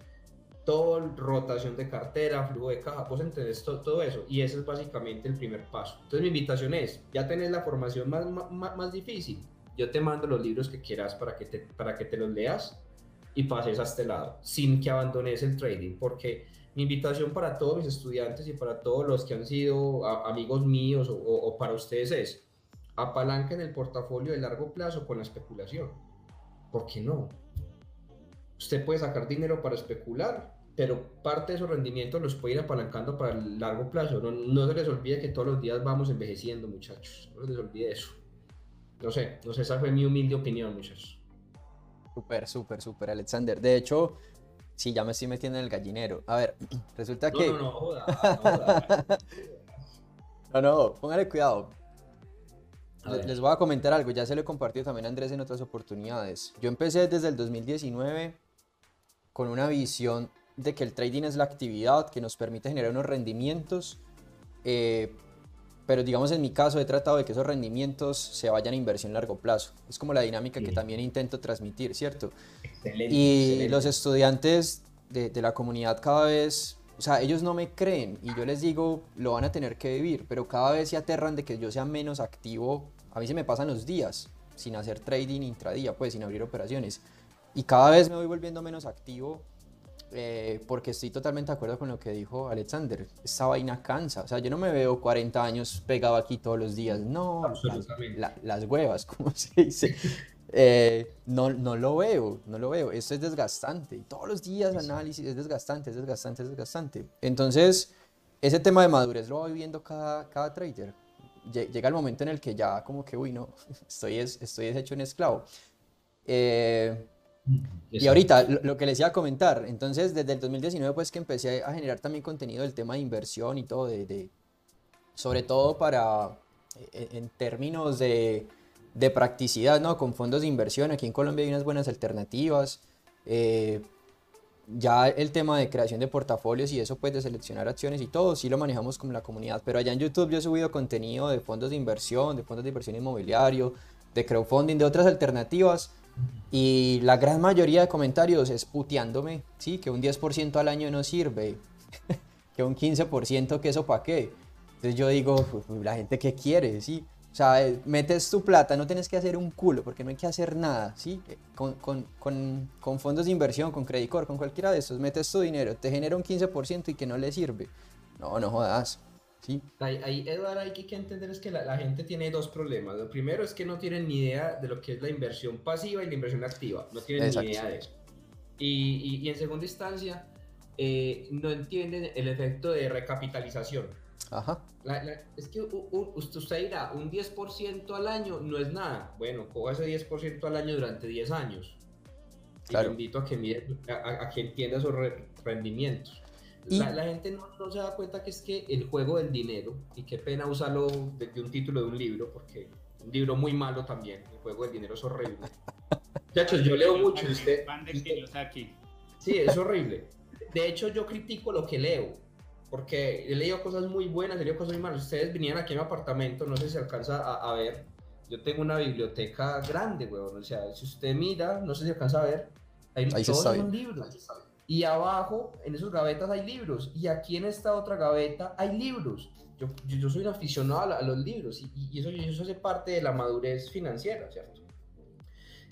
todo, rotación de cartera, flujo de caja, vos entendés todo, eso y ese es básicamente el primer paso. Entonces mi invitación es, ya tenés la formación más, más, más difícil, yo te mando los libros que quieras para que te, para que te los leas y pases a este lado, sin que abandones el trading, porque mi invitación para todos mis estudiantes y para todos los que han sido amigos míos o, o para ustedes es, apalanquen el portafolio de largo plazo con la especulación. ¿Por qué no? Usted puede sacar dinero para especular, pero parte de esos rendimientos los puede ir apalancando para el largo plazo. No, no se les olvide que todos los días vamos envejeciendo, muchachos. No se les olvide eso. No sé, no sé, esa fue mi humilde opinión, muchachos. Súper, súper, súper, Alexander. De hecho, sí, ya me estoy metiendo en el gallinero. A ver, resulta que... No, no, joda, no, joda. no, no, póngale cuidado. Les voy a comentar algo, ya se lo he compartido también a Andrés en otras oportunidades. Yo empecé desde el 2019 con una visión de que el trading es la actividad que nos permite generar unos rendimientos, eh, pero digamos en mi caso he tratado de que esos rendimientos se vayan a inversión a largo plazo. Es como la dinámica que también intento transmitir, ¿cierto? Excelente, y excelente. los estudiantes de, de la comunidad cada vez o sea, ellos no me creen y yo les digo, lo van a tener que vivir, pero cada vez se aterran de que yo sea menos activo. A mí se me pasan los días sin hacer trading intradía, pues sin abrir operaciones. Y cada vez me voy volviendo menos activo eh, porque estoy totalmente de acuerdo con lo que dijo Alexander. Esta vaina cansa. O sea, yo no me veo 40 años pegado aquí todos los días. No, las, la- las huevas, como se dice. Eh, no, no lo veo, no lo veo. Esto es desgastante. Todos los días análisis es desgastante, es desgastante, es desgastante. Entonces, ese tema de madurez lo va viviendo cada, cada trader. Lle- Llega el momento en el que ya como que, uy, no, estoy, es, estoy hecho un esclavo. Eh, y ahorita, lo, lo que les iba a comentar, entonces desde el 2019 pues que empecé a generar también contenido del tema de inversión y todo, de, de- sobre todo para, eh, en términos de, de practicidad, ¿no? Con fondos de inversión, aquí en Colombia hay unas buenas alternativas, eh, ya el tema de creación de portafolios y eso pues de seleccionar acciones y todo, sí lo manejamos con la comunidad, pero allá en YouTube yo he subido contenido de fondos de inversión, de fondos de inversión inmobiliario, de crowdfunding, de otras alternativas. Y la gran mayoría de comentarios es puteándome, sí, que un 10% al año no sirve, que un 15% que eso para qué. Entonces yo digo, "Uf, la gente que quiere, sí. O sea, eh, metes tu plata, no tienes que hacer un culo, porque no hay que hacer nada, sí. Eh, Con, con, con, con fondos de inversión, con Credit Corp, con cualquiera de estos, metes tu dinero, te genera un 15% y que no le sirve. No, no jodas, sí. Ahí, ahí, Eduardo, hay que entender es que la, la gente tiene dos problemas. Lo primero es que no tienen ni idea de lo que es la inversión pasiva y la inversión activa. No tienen Exacto. ni idea de eso. Y, y- y en segunda instancia, eh, no entienden el efecto de recapitalización. Ajá. es que usted dirá, un 10% al año no es nada. Bueno, coja ese 10% al año durante 10 años. Y invito a que, a, que entienda esos rendimientos. La, gente no, se da cuenta que es que el juego del dinero, y qué pena usarlo de, un título de un libro, porque un libro muy malo también, el juego del dinero es horrible. Muchachos, yo leo mucho. Usted, sí, es horrible. De hecho, yo critico lo que leo, porque he leído cosas muy buenas, he leído cosas muy malas. Ustedes vinieron aquí a mi apartamento, no sé si se alcanza a, ver. Yo tengo una biblioteca grande, weón. O sea, si usted mira, no sé si alcanza a ver, hay Ahí todos son libros. Y abajo, en esos gavetas hay libros. Y aquí en esta otra gaveta hay libros. Yo, yo, soy un aficionado a, los libros y, y, eso, eso hace parte de la madurez financiera, ¿cierto?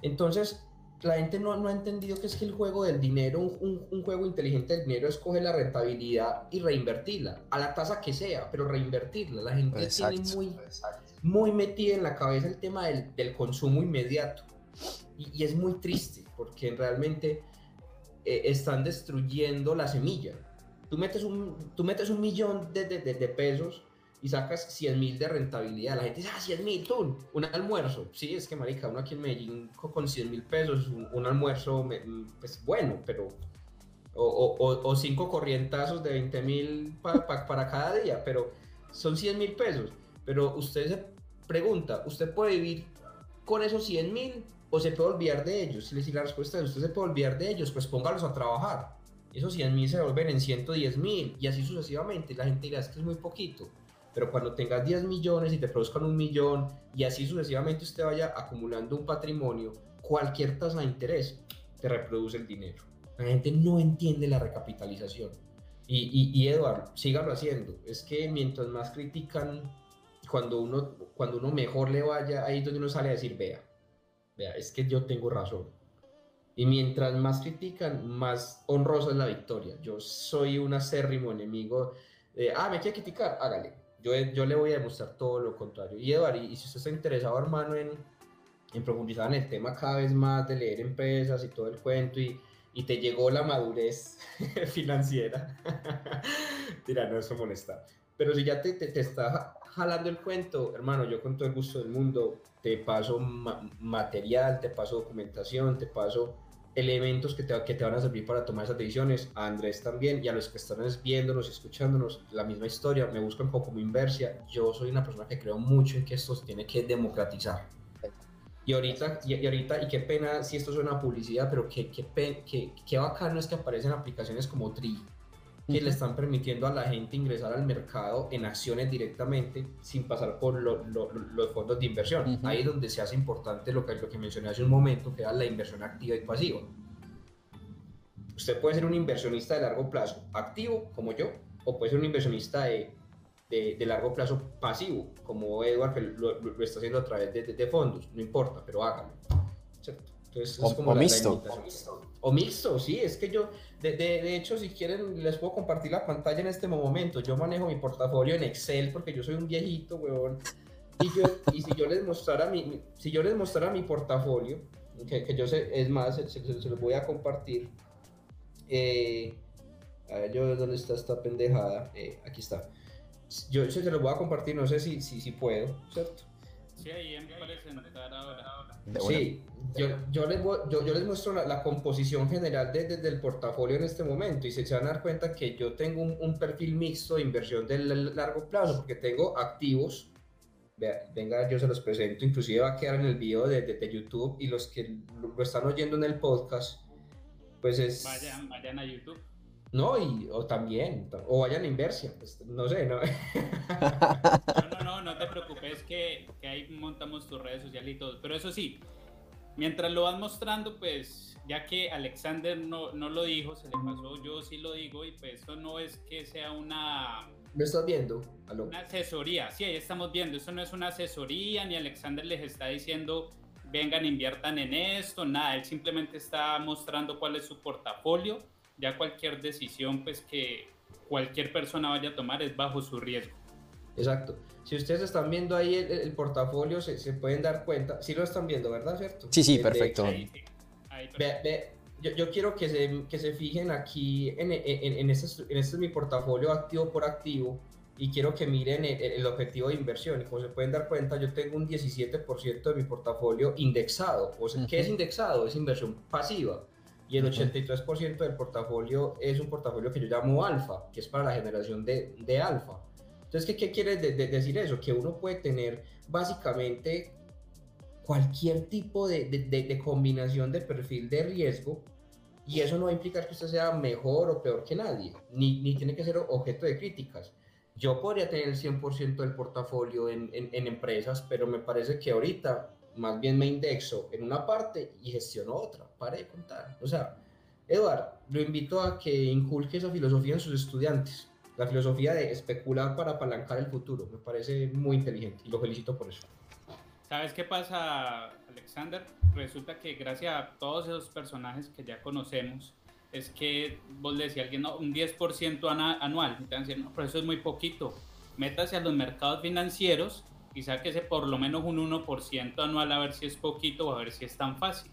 Entonces, la gente no, no, ha entendido que es que el juego del dinero, un, un, juego inteligente del dinero es coger la rentabilidad y reinvertirla, a la tasa que sea, pero reinvertirla. La gente tiene muy, muy metida en la cabeza el tema del, del consumo inmediato. Y, y, es muy triste, porque realmente eh, están destruyendo la semilla. Tú metes un, tú metes un millón de, de, de pesos y sacas 100 mil de rentabilidad. La gente dice, ah, 100 mil, tú, un almuerzo. Sí, es que, marica, uno aquí en Medellín con 100 mil pesos, un, almuerzo, pues bueno, pero... O, o, o cinco corrientazos de 20 mil para cada día, pero son 100 mil pesos. Pero usted se pregunta, ¿usted puede vivir con esos 100 mil o se puede olvidar de ellos? Si la respuesta es, usted se puede olvidar de ellos, pues póngalos a trabajar. Esos 100 mil se vuelven en 110 mil y así sucesivamente. La gente dirá, es que es muy poquito pero cuando tengas 10 millones y te produzcan un millón y así sucesivamente usted vaya acumulando un patrimonio, cualquier tasa de interés te reproduce el dinero. La gente no entiende la recapitalización. Y, y, y Eduardo, sígalo haciendo. Es que mientras más critican, cuando uno, cuando uno mejor le vaya, ahí es donde uno sale a decir, vea, vea, es que yo tengo razón. Y mientras más critican, más honrosa es la victoria. Yo soy un acérrimo enemigo. De, ah, me quiere criticar, hágale yo, le voy a demostrar todo lo contrario. Y Eduardo, y si usted está interesado, hermano, en, en profundizar en el tema cada vez más de leer empresas y todo el cuento y, y te llegó la madurez financiera, mira, no, eso molesta. Pero si ya te, te, está jalando el cuento, hermano, yo con todo el gusto del mundo te paso material, te paso documentación, te paso elementos que te, que te van a servir para tomar esas decisiones. A Andrés también y a los que están viéndonos y escuchándonos, la misma historia. Me buscan como inversia. Yo soy una persona que creo mucho en que esto se tiene que democratizar. Y ahorita, y, ahorita, y qué pena si esto es una publicidad, pero qué, qué, qué, qué bacano es que aparecen aplicaciones como Tri, que le están permitiendo a la gente ingresar al mercado en acciones directamente sin pasar por los fondos de inversión. Ahí es donde se hace importante lo que, lo que mencioné hace un momento, que era la inversión activa y pasiva. Usted puede ser un inversionista de largo plazo activo, como yo, o puede ser un inversionista de, de, largo plazo pasivo, como Edward, que lo, está haciendo a través de, fondos. No importa, pero hágalo. Entonces, o, es como mixto. O mixto, sí, es que yo, de, de, hecho, si quieren, les puedo compartir la pantalla en este momento. Yo manejo mi portafolio en Excel porque yo soy un viejito, weón. Y, yo, y si yo les mostrara mi, si yo les mostrara mi portafolio, que, que yo sé, es más, se, se, los voy a compartir. Eh, a ver, yo, ¿dónde está esta pendejada? Eh, aquí está. Yo se, se los voy a compartir, no sé si, si, si puedo, ¿cierto? Sí, ahí en presentar ahora. Sí, yo, yo, les, yo, yo les muestro la, composición general desde de, el portafolio en este momento y se, van a dar cuenta que yo tengo un, un perfil mixto de inversión de largo plazo porque tengo activos. venga, yo se los presento, inclusive va a quedar en el video de, de, YouTube y los que lo, están oyendo en el podcast, pues es... Vayan, vayan a YouTube. No, y, o también, o vayan a Inversia, pues, no sé, ¿no? no, no, no, no te preocupes que, que ahí montamos tus redes sociales y todo. Pero eso sí, mientras lo vas mostrando, pues ya que Alexander no, no lo dijo, se le pasó, yo sí lo digo y pues eso no es que sea una... ¿Me estás viendo? Una asesoría, sí, ahí estamos viendo, eso no es una asesoría, ni Alexander les está diciendo vengan, inviertan en esto, nada, él simplemente está mostrando cuál es su portafolio ya cualquier decisión pues que cualquier persona vaya a tomar es bajo su riesgo. Exacto. Si ustedes están viendo ahí el, portafolio, se, se, pueden dar cuenta. Sí lo están viendo, ¿verdad? ¿Cierto? Sí, sí, perfecto. yo, quiero que se, que se fijen aquí en, en, en, este, en este es mi portafolio activo por activo y quiero que miren el, objetivo de inversión. Y como se pueden dar cuenta, yo tengo un 17% de mi portafolio indexado. O sea, ¿Qué es indexado? Es inversión pasiva. Y el 83% del portafolio es un portafolio que yo llamo alfa, que es para la generación de, de alfa. Entonces, ¿qué, qué quiere decir eso? Que uno puede tener básicamente cualquier tipo de, de, combinación de perfil de riesgo y eso no va a implicar que usted sea mejor o peor que nadie, ni, ni tiene que ser objeto de críticas. Yo podría tener el 100% del portafolio en, en, empresas, pero me parece que ahorita más bien me indexo en una parte y gestiono otra. Pare de contar. O sea, Eduard, lo invito a que inculque esa filosofía en sus estudiantes. La filosofía de especular para apalancar el futuro. Me parece muy inteligente y lo felicito por eso. ¿Sabes qué pasa, Alexander? Resulta que gracias a todos esos personajes que ya conocemos, es que vos le decías a alguien, no, un 10% anual, y te no, pero eso es muy poquito. Métase a los mercados financieros y sáquese por lo menos un 1% anual a ver si es poquito o a ver si es tan fácil.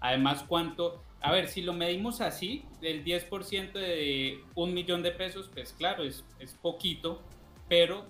Además, cuánto, a ver, si lo medimos así, el 10% de un millón de pesos, pues claro, es, es poquito, pero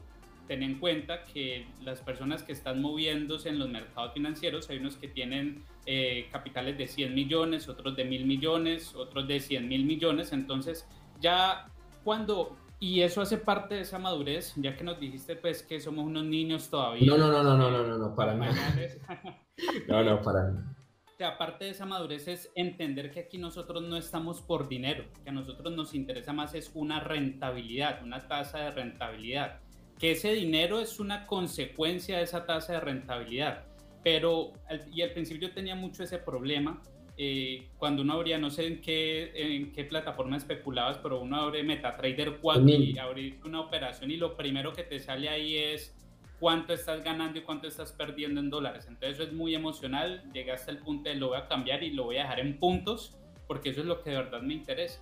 ten en cuenta que las personas que están moviéndose en los mercados financieros, hay unos que tienen eh, capitales de 100 millones, otros de mil millones, otros de 100 mil millones, entonces ya cuando, y eso hace parte de esa madurez, ya que nos dijiste pues que somos unos niños todavía. No, no, no, no, no, no, no, no para nada. no, no, para nada. Aparte de esa madurez es entender que aquí nosotros no estamos por dinero, que a nosotros nos interesa más es una rentabilidad, una tasa de rentabilidad que ese dinero es una consecuencia de esa tasa de rentabilidad. Pero, y al principio yo tenía mucho ese problema, eh, cuando uno abría, no sé en qué, en qué plataforma especulabas, pero uno abre MetaTrader 4 y abre una operación y lo primero que te sale ahí es cuánto estás ganando y cuánto estás perdiendo en dólares. Entonces eso es muy emocional, llegué hasta el punto de lo voy a cambiar y lo voy a dejar en puntos, porque eso es lo que de verdad me interesa.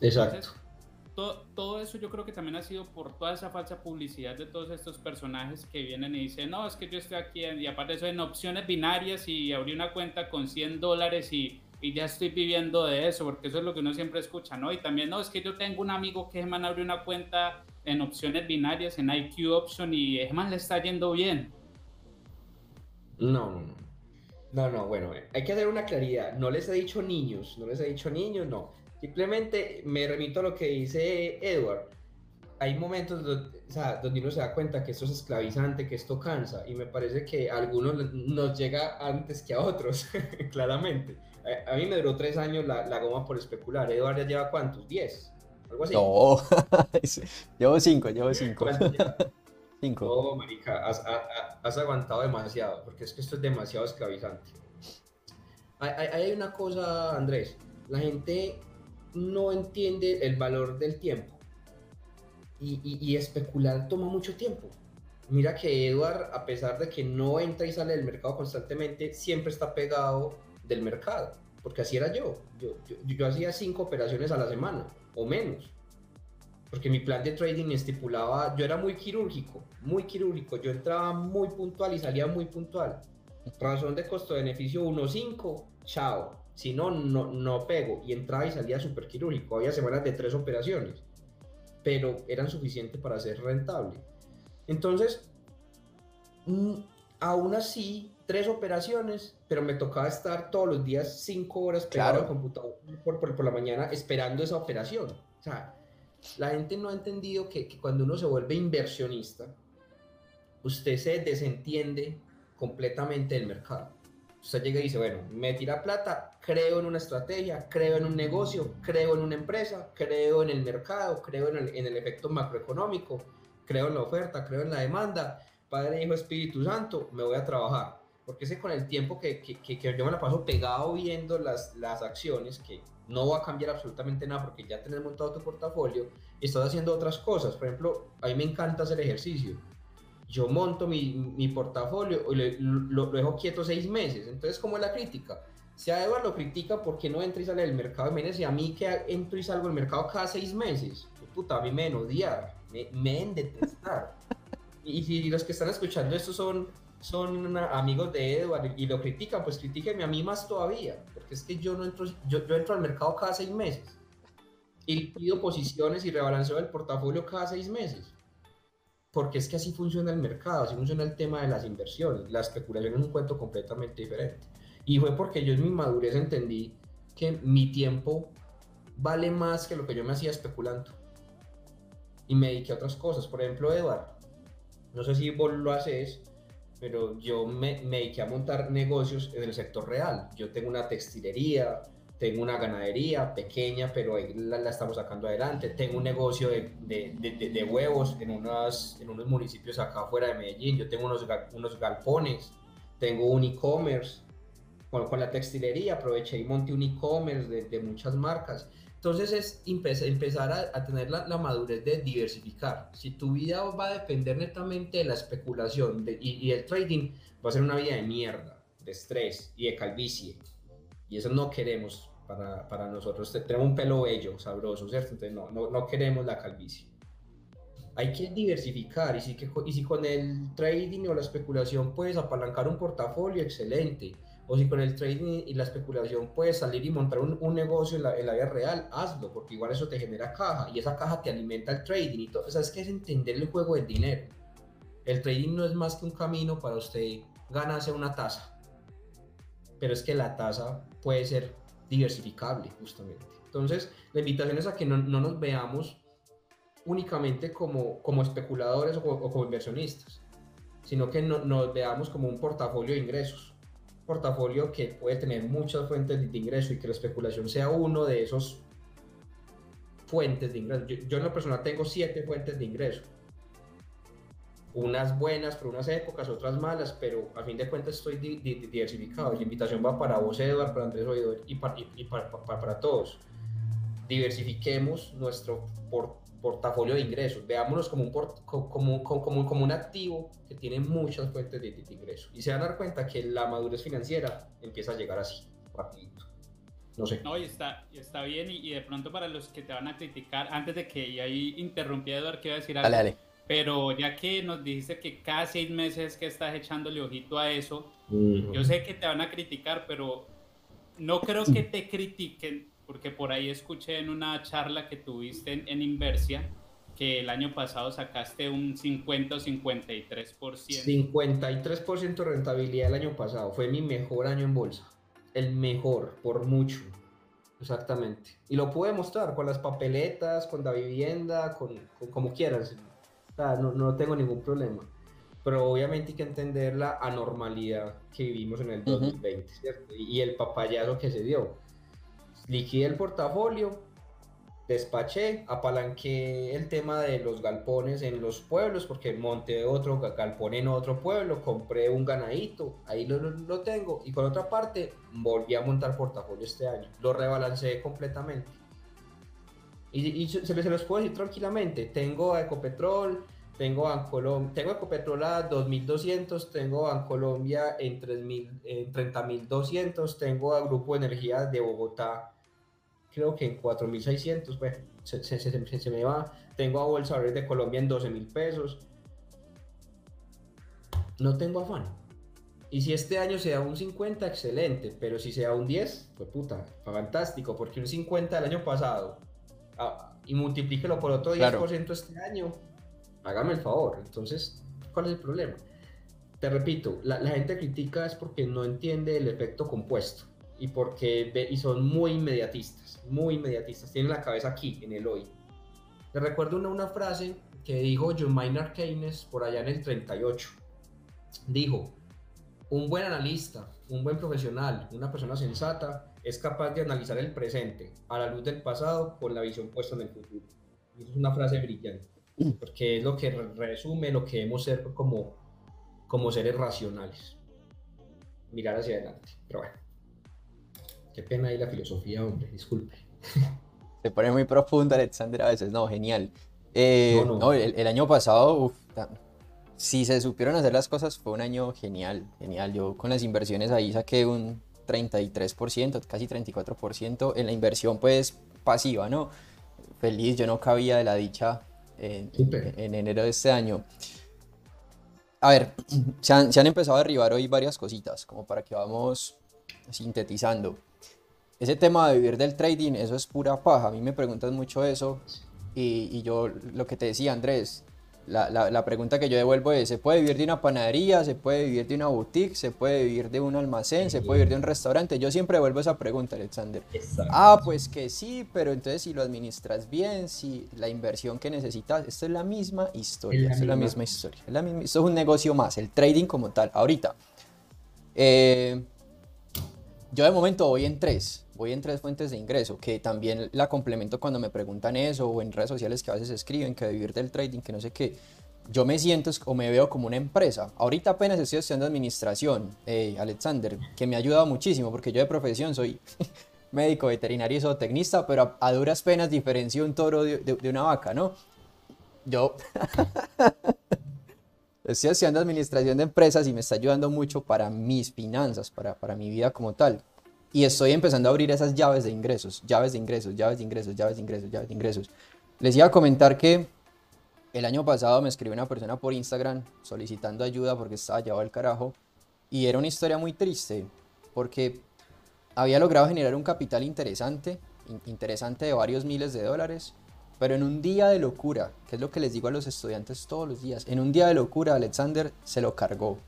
Exacto todo, eso yo creo que también ha sido por toda esa falsa publicidad de todos estos personajes que vienen y dicen, no, es que yo estoy aquí y aparte eso en opciones binarias y abrí una cuenta con 100 dólares y, y, ya estoy viviendo de eso, porque eso es lo que uno siempre escucha, ¿no? Y también, no, es que yo tengo un amigo que man abrió una cuenta en opciones binarias, en IQ Option y es le está yendo bien. No, no, no. No, no, bueno, hay que hacer una claridad. No les he dicho niños, no les he dicho niños, no Simplemente me remito a lo que dice Edward. Hay momentos donde, uno se da cuenta que esto es esclavizante, que esto cansa, y me parece que a algunos nos llega antes que a otros, claramente. A, mí me duró tres años la, goma por especular. Edward ya lleva cuántos? ¿Diez? Algo así. No, llevo cinco, llevo cinco. cinco. No, marica, has, has, aguantado demasiado, porque es que esto es demasiado esclavizante. Hay, hay una cosa, Andrés, la gente no entiende el valor del tiempo. Y, especular toma mucho tiempo. Mira que Edward, a pesar de que no entra y sale del mercado constantemente, siempre está pegado del mercado. Porque así era yo. Yo, yo, hacía cinco operaciones a la semana o menos. Porque mi plan de trading estipulaba, yo era muy quirúrgico, muy quirúrgico. Yo entraba muy puntual y salía muy puntual. Razón de costo-beneficio 1.5, chao si no, no, pego. Y entraba y salía súper quirúrgico. Había semanas de tres operaciones, pero eran suficientes para ser rentable. Entonces, mm, aún así, tres operaciones, pero me tocaba estar todos los días cinco horas pegado al computador por, por, la mañana esperando esa operación. O sea, la gente no ha entendido que, que cuando uno se vuelve inversionista, usted se desentiende completamente del mercado usted llega y dice, bueno, me tira plata, creo en una estrategia, creo en un negocio, creo en una empresa, creo en el mercado, creo en el, efecto macroeconómico, creo en la oferta, creo en la demanda, Padre, Hijo, Espíritu Santo, me voy a trabajar. Porque sé con el tiempo que, que, que, yo me la paso pegado viendo las, las acciones, que no va a cambiar absolutamente nada porque ya tenés montado tu portafolio estás haciendo otras cosas. Por ejemplo, a mí me encanta hacer ejercicio yo monto mi, mi portafolio y lo, dejo quieto seis meses. Entonces, ¿cómo es la crítica? Si a Edward lo critica porque no entra y sale del mercado, imagínense a mí que entro y salgo del mercado cada seis meses. Puta, a mí me deben odiar, me, me deben detestar. y si los que están escuchando esto son, son amigos de Edward y lo critican, pues critíquenme a mí más todavía, porque es que yo no entro, yo, yo entro al mercado cada seis meses y pido posiciones y rebalanceo el portafolio cada seis meses. Porque es que así funciona el mercado, así funciona el tema de las inversiones. La especulación es un cuento completamente diferente. Y fue porque yo en mi madurez entendí que mi tiempo vale más que lo que yo me hacía especulando. Y me dediqué a otras cosas. Por ejemplo, Eduardo, no sé si vos lo haces, pero yo me, me dediqué a montar negocios en el sector real. Yo tengo una textilería, tengo una ganadería pequeña, pero ahí la, estamos sacando adelante. Tengo un negocio de, de, de, huevos en, unas, en unos municipios acá afuera de Medellín. Yo tengo unos, unos galpones, tengo un e-commerce. Con, con, la textilería aproveché y monté un e-commerce de, muchas marcas. Entonces es empezar a, a tener la, la, madurez de diversificar. Si tu vida va a depender netamente de la especulación y, y el trading, va a ser una vida de mierda, de estrés y de calvicie. Y eso no queremos para, para nosotros. Tenemos un pelo bello, sabroso, ¿cierto? Entonces no, no, no queremos la calvicie. Hay que diversificar y si, que, y si con el trading o la especulación puedes apalancar un portafolio, excelente. O si con el trading y la especulación puedes salir y montar un, negocio en la, en vida real, hazlo, porque igual eso te genera caja y esa caja te alimenta el trading. Y todo. O sea, es que es entender el juego del dinero. El trading no es más que un camino para usted ganarse una tasa. Pero es que la tasa puede ser diversificable justamente. Entonces, la invitación es a que no, no nos veamos únicamente como, especuladores o, como inversionistas, sino que no, nos veamos como un portafolio de ingresos. Portafolio que puede tener muchas fuentes de ingreso y que la especulación sea uno de esos fuentes de ingreso. Yo, yo en lo personal tengo siete fuentes de ingreso unas buenas por unas épocas, otras malas, pero a fin de cuentas estoy diversificado. La invitación va para vos, Eduardo, para Andrés Oidor y, para, y para, para, todos. Diversifiquemos nuestro portafolio de ingresos, veámonos como un, como, como, como, un activo que tiene muchas fuentes de, ingresos. Y se van a dar cuenta que la madurez financiera empieza a llegar así, rapidito. No sé. No, y está, está bien. Y, de pronto para los que te van a criticar, antes de que y ahí interrumpí a Eduardo, quiero decir algo. Dale, dale pero ya que nos dijiste que cada seis meses que estás echándole ojito a eso, yo sé que te van a criticar, pero no creo que te critiquen, porque por ahí escuché en una charla que tuviste en, Inversia que el año pasado sacaste un 50 o 53%. 53% de rentabilidad el año pasado, fue mi mejor año en bolsa, el mejor, por mucho. Exactamente. Y lo pude mostrar con las papeletas, con la vivienda, con, con como quieras no, no tengo ningún problema. Pero obviamente hay que entender la anormalidad que vivimos en el 2020, ¿cierto? Y el papayazo que se dio. Liquidé el portafolio, despaché, apalanqué el tema de los galpones en los pueblos, porque monté otro galpón en otro pueblo, compré un ganadito, ahí lo, lo, tengo. Y por otra parte, volví a montar portafolio este año. Lo rebalanceé completamente. Y, se, se, los puedo decir tranquilamente. Tengo Ecopetrol, tengo a Colombia, tengo Ecopetrol a 2200, tengo a Colombia en, 3000, en 30200, tengo a Grupo Energía de Bogotá, creo que en 4600, bueno, se, se, se, me va. Tengo a Bolsa de Colombia en 12 mil pesos. No tengo afán. Y si este año sea un 50, excelente, pero si sea un 10, pues puta, fantástico, porque un 50 del año pasado y multiplíquelo por otro 10% este año, hágame el favor. Entonces, ¿cuál es el problema? Te repito, la, gente critica es porque no entiende el efecto compuesto y porque y son muy inmediatistas, muy inmediatistas, tienen la cabeza aquí, en el hoy. Te recuerdo una, frase que dijo John Maynard Keynes por allá en el 38. Dijo, un buen analista, un buen profesional, una persona sensata, es capaz de analizar el presente a la luz del pasado con la visión puesta en el futuro. Es una frase brillante, porque es lo que resume lo que debemos ser como, como seres racionales. Mirar hacia adelante. Pero bueno, qué pena ahí la filosofía, hombre, disculpe. Se pone muy profundo, Alexander, a veces, no, genial. Eh, no, el, año pasado, si se supieron hacer las cosas, fue un año genial, genial. Yo con las inversiones ahí saqué un 33%, casi 34% en la inversión pues pasiva, ¿no? Feliz, yo no cabía de la dicha en, enero de este año. A ver, se han, empezado a derribar hoy varias cositas, como para que vamos sintetizando. Ese tema de vivir del trading, eso es pura paja. A mí me preguntan mucho eso y, y yo lo que te decía Andrés, la, la, la, pregunta que yo devuelvo es, ¿se puede vivir de una panadería? ¿Se puede vivir de una boutique? ¿Se puede vivir de un almacén? ¿Se puede vivir de un restaurante? Yo siempre devuelvo esa pregunta, Alexander. Ah, pues que sí, pero entonces si lo administras bien, si la inversión que necesitas, esto es la misma historia, es, la, misma historia. Es la misma, esto es un negocio más, el trading como tal. Ahorita, eh, yo de momento voy en tres, voy en tres fuentes de ingreso, que también la complemento cuando me preguntan eso o en redes sociales que a veces escriben que vivir del trading, que no sé qué. Yo me siento o me veo como una empresa. Ahorita apenas estoy estudiando administración, eh, Alexander, que me ha ayudado muchísimo porque yo de profesión soy médico, veterinario y zootecnista, pero a, duras penas diferencio un toro de, de una vaca, ¿no? Yo estoy haciendo administración de empresas y me está ayudando mucho para mis finanzas, para, para mi vida como tal. Y estoy empezando a abrir esas llaves de ingresos, llaves de ingresos, llaves de ingresos, llaves de ingresos, llaves de ingresos. Les iba a comentar que el año pasado me escribió una persona por Instagram solicitando ayuda porque estaba llevado al carajo. Y era una historia muy triste porque había logrado generar un capital interesante, interesante de varios miles de dólares, pero en un día de locura, que es lo que les digo a los estudiantes todos los días, en un día de locura Alexander se lo cargó,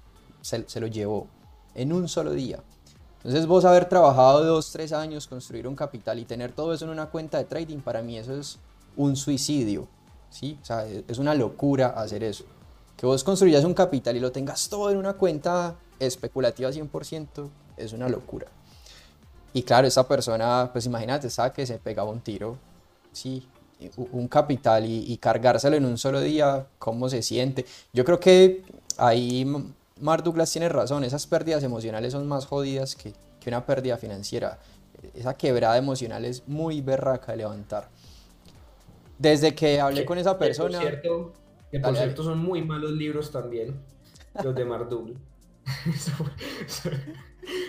se, se lo llevó, en un solo día. Entonces vos haber trabajado dos, tres años, construir un capital y tener todo eso en una cuenta de trading, para mí eso es un suicidio, ¿sí? O sea, es una locura hacer eso. Que vos construyas un capital y lo tengas todo en una cuenta especulativa 100%, es una locura. Y claro, esa persona, pues imagínate, sabe que se pegaba un tiro, sí, un capital y, cargárselo en un solo día, ¿cómo se siente? Yo creo que ahí Mark Douglas tiene razón, esas pérdidas emocionales son más jodidas que, que una pérdida financiera. Esa quebrada emocional es muy berraca de levantar. Desde que hablé con esa persona... Que por cierto, que por cierto son muy malos libros también, los de Mark Douglas.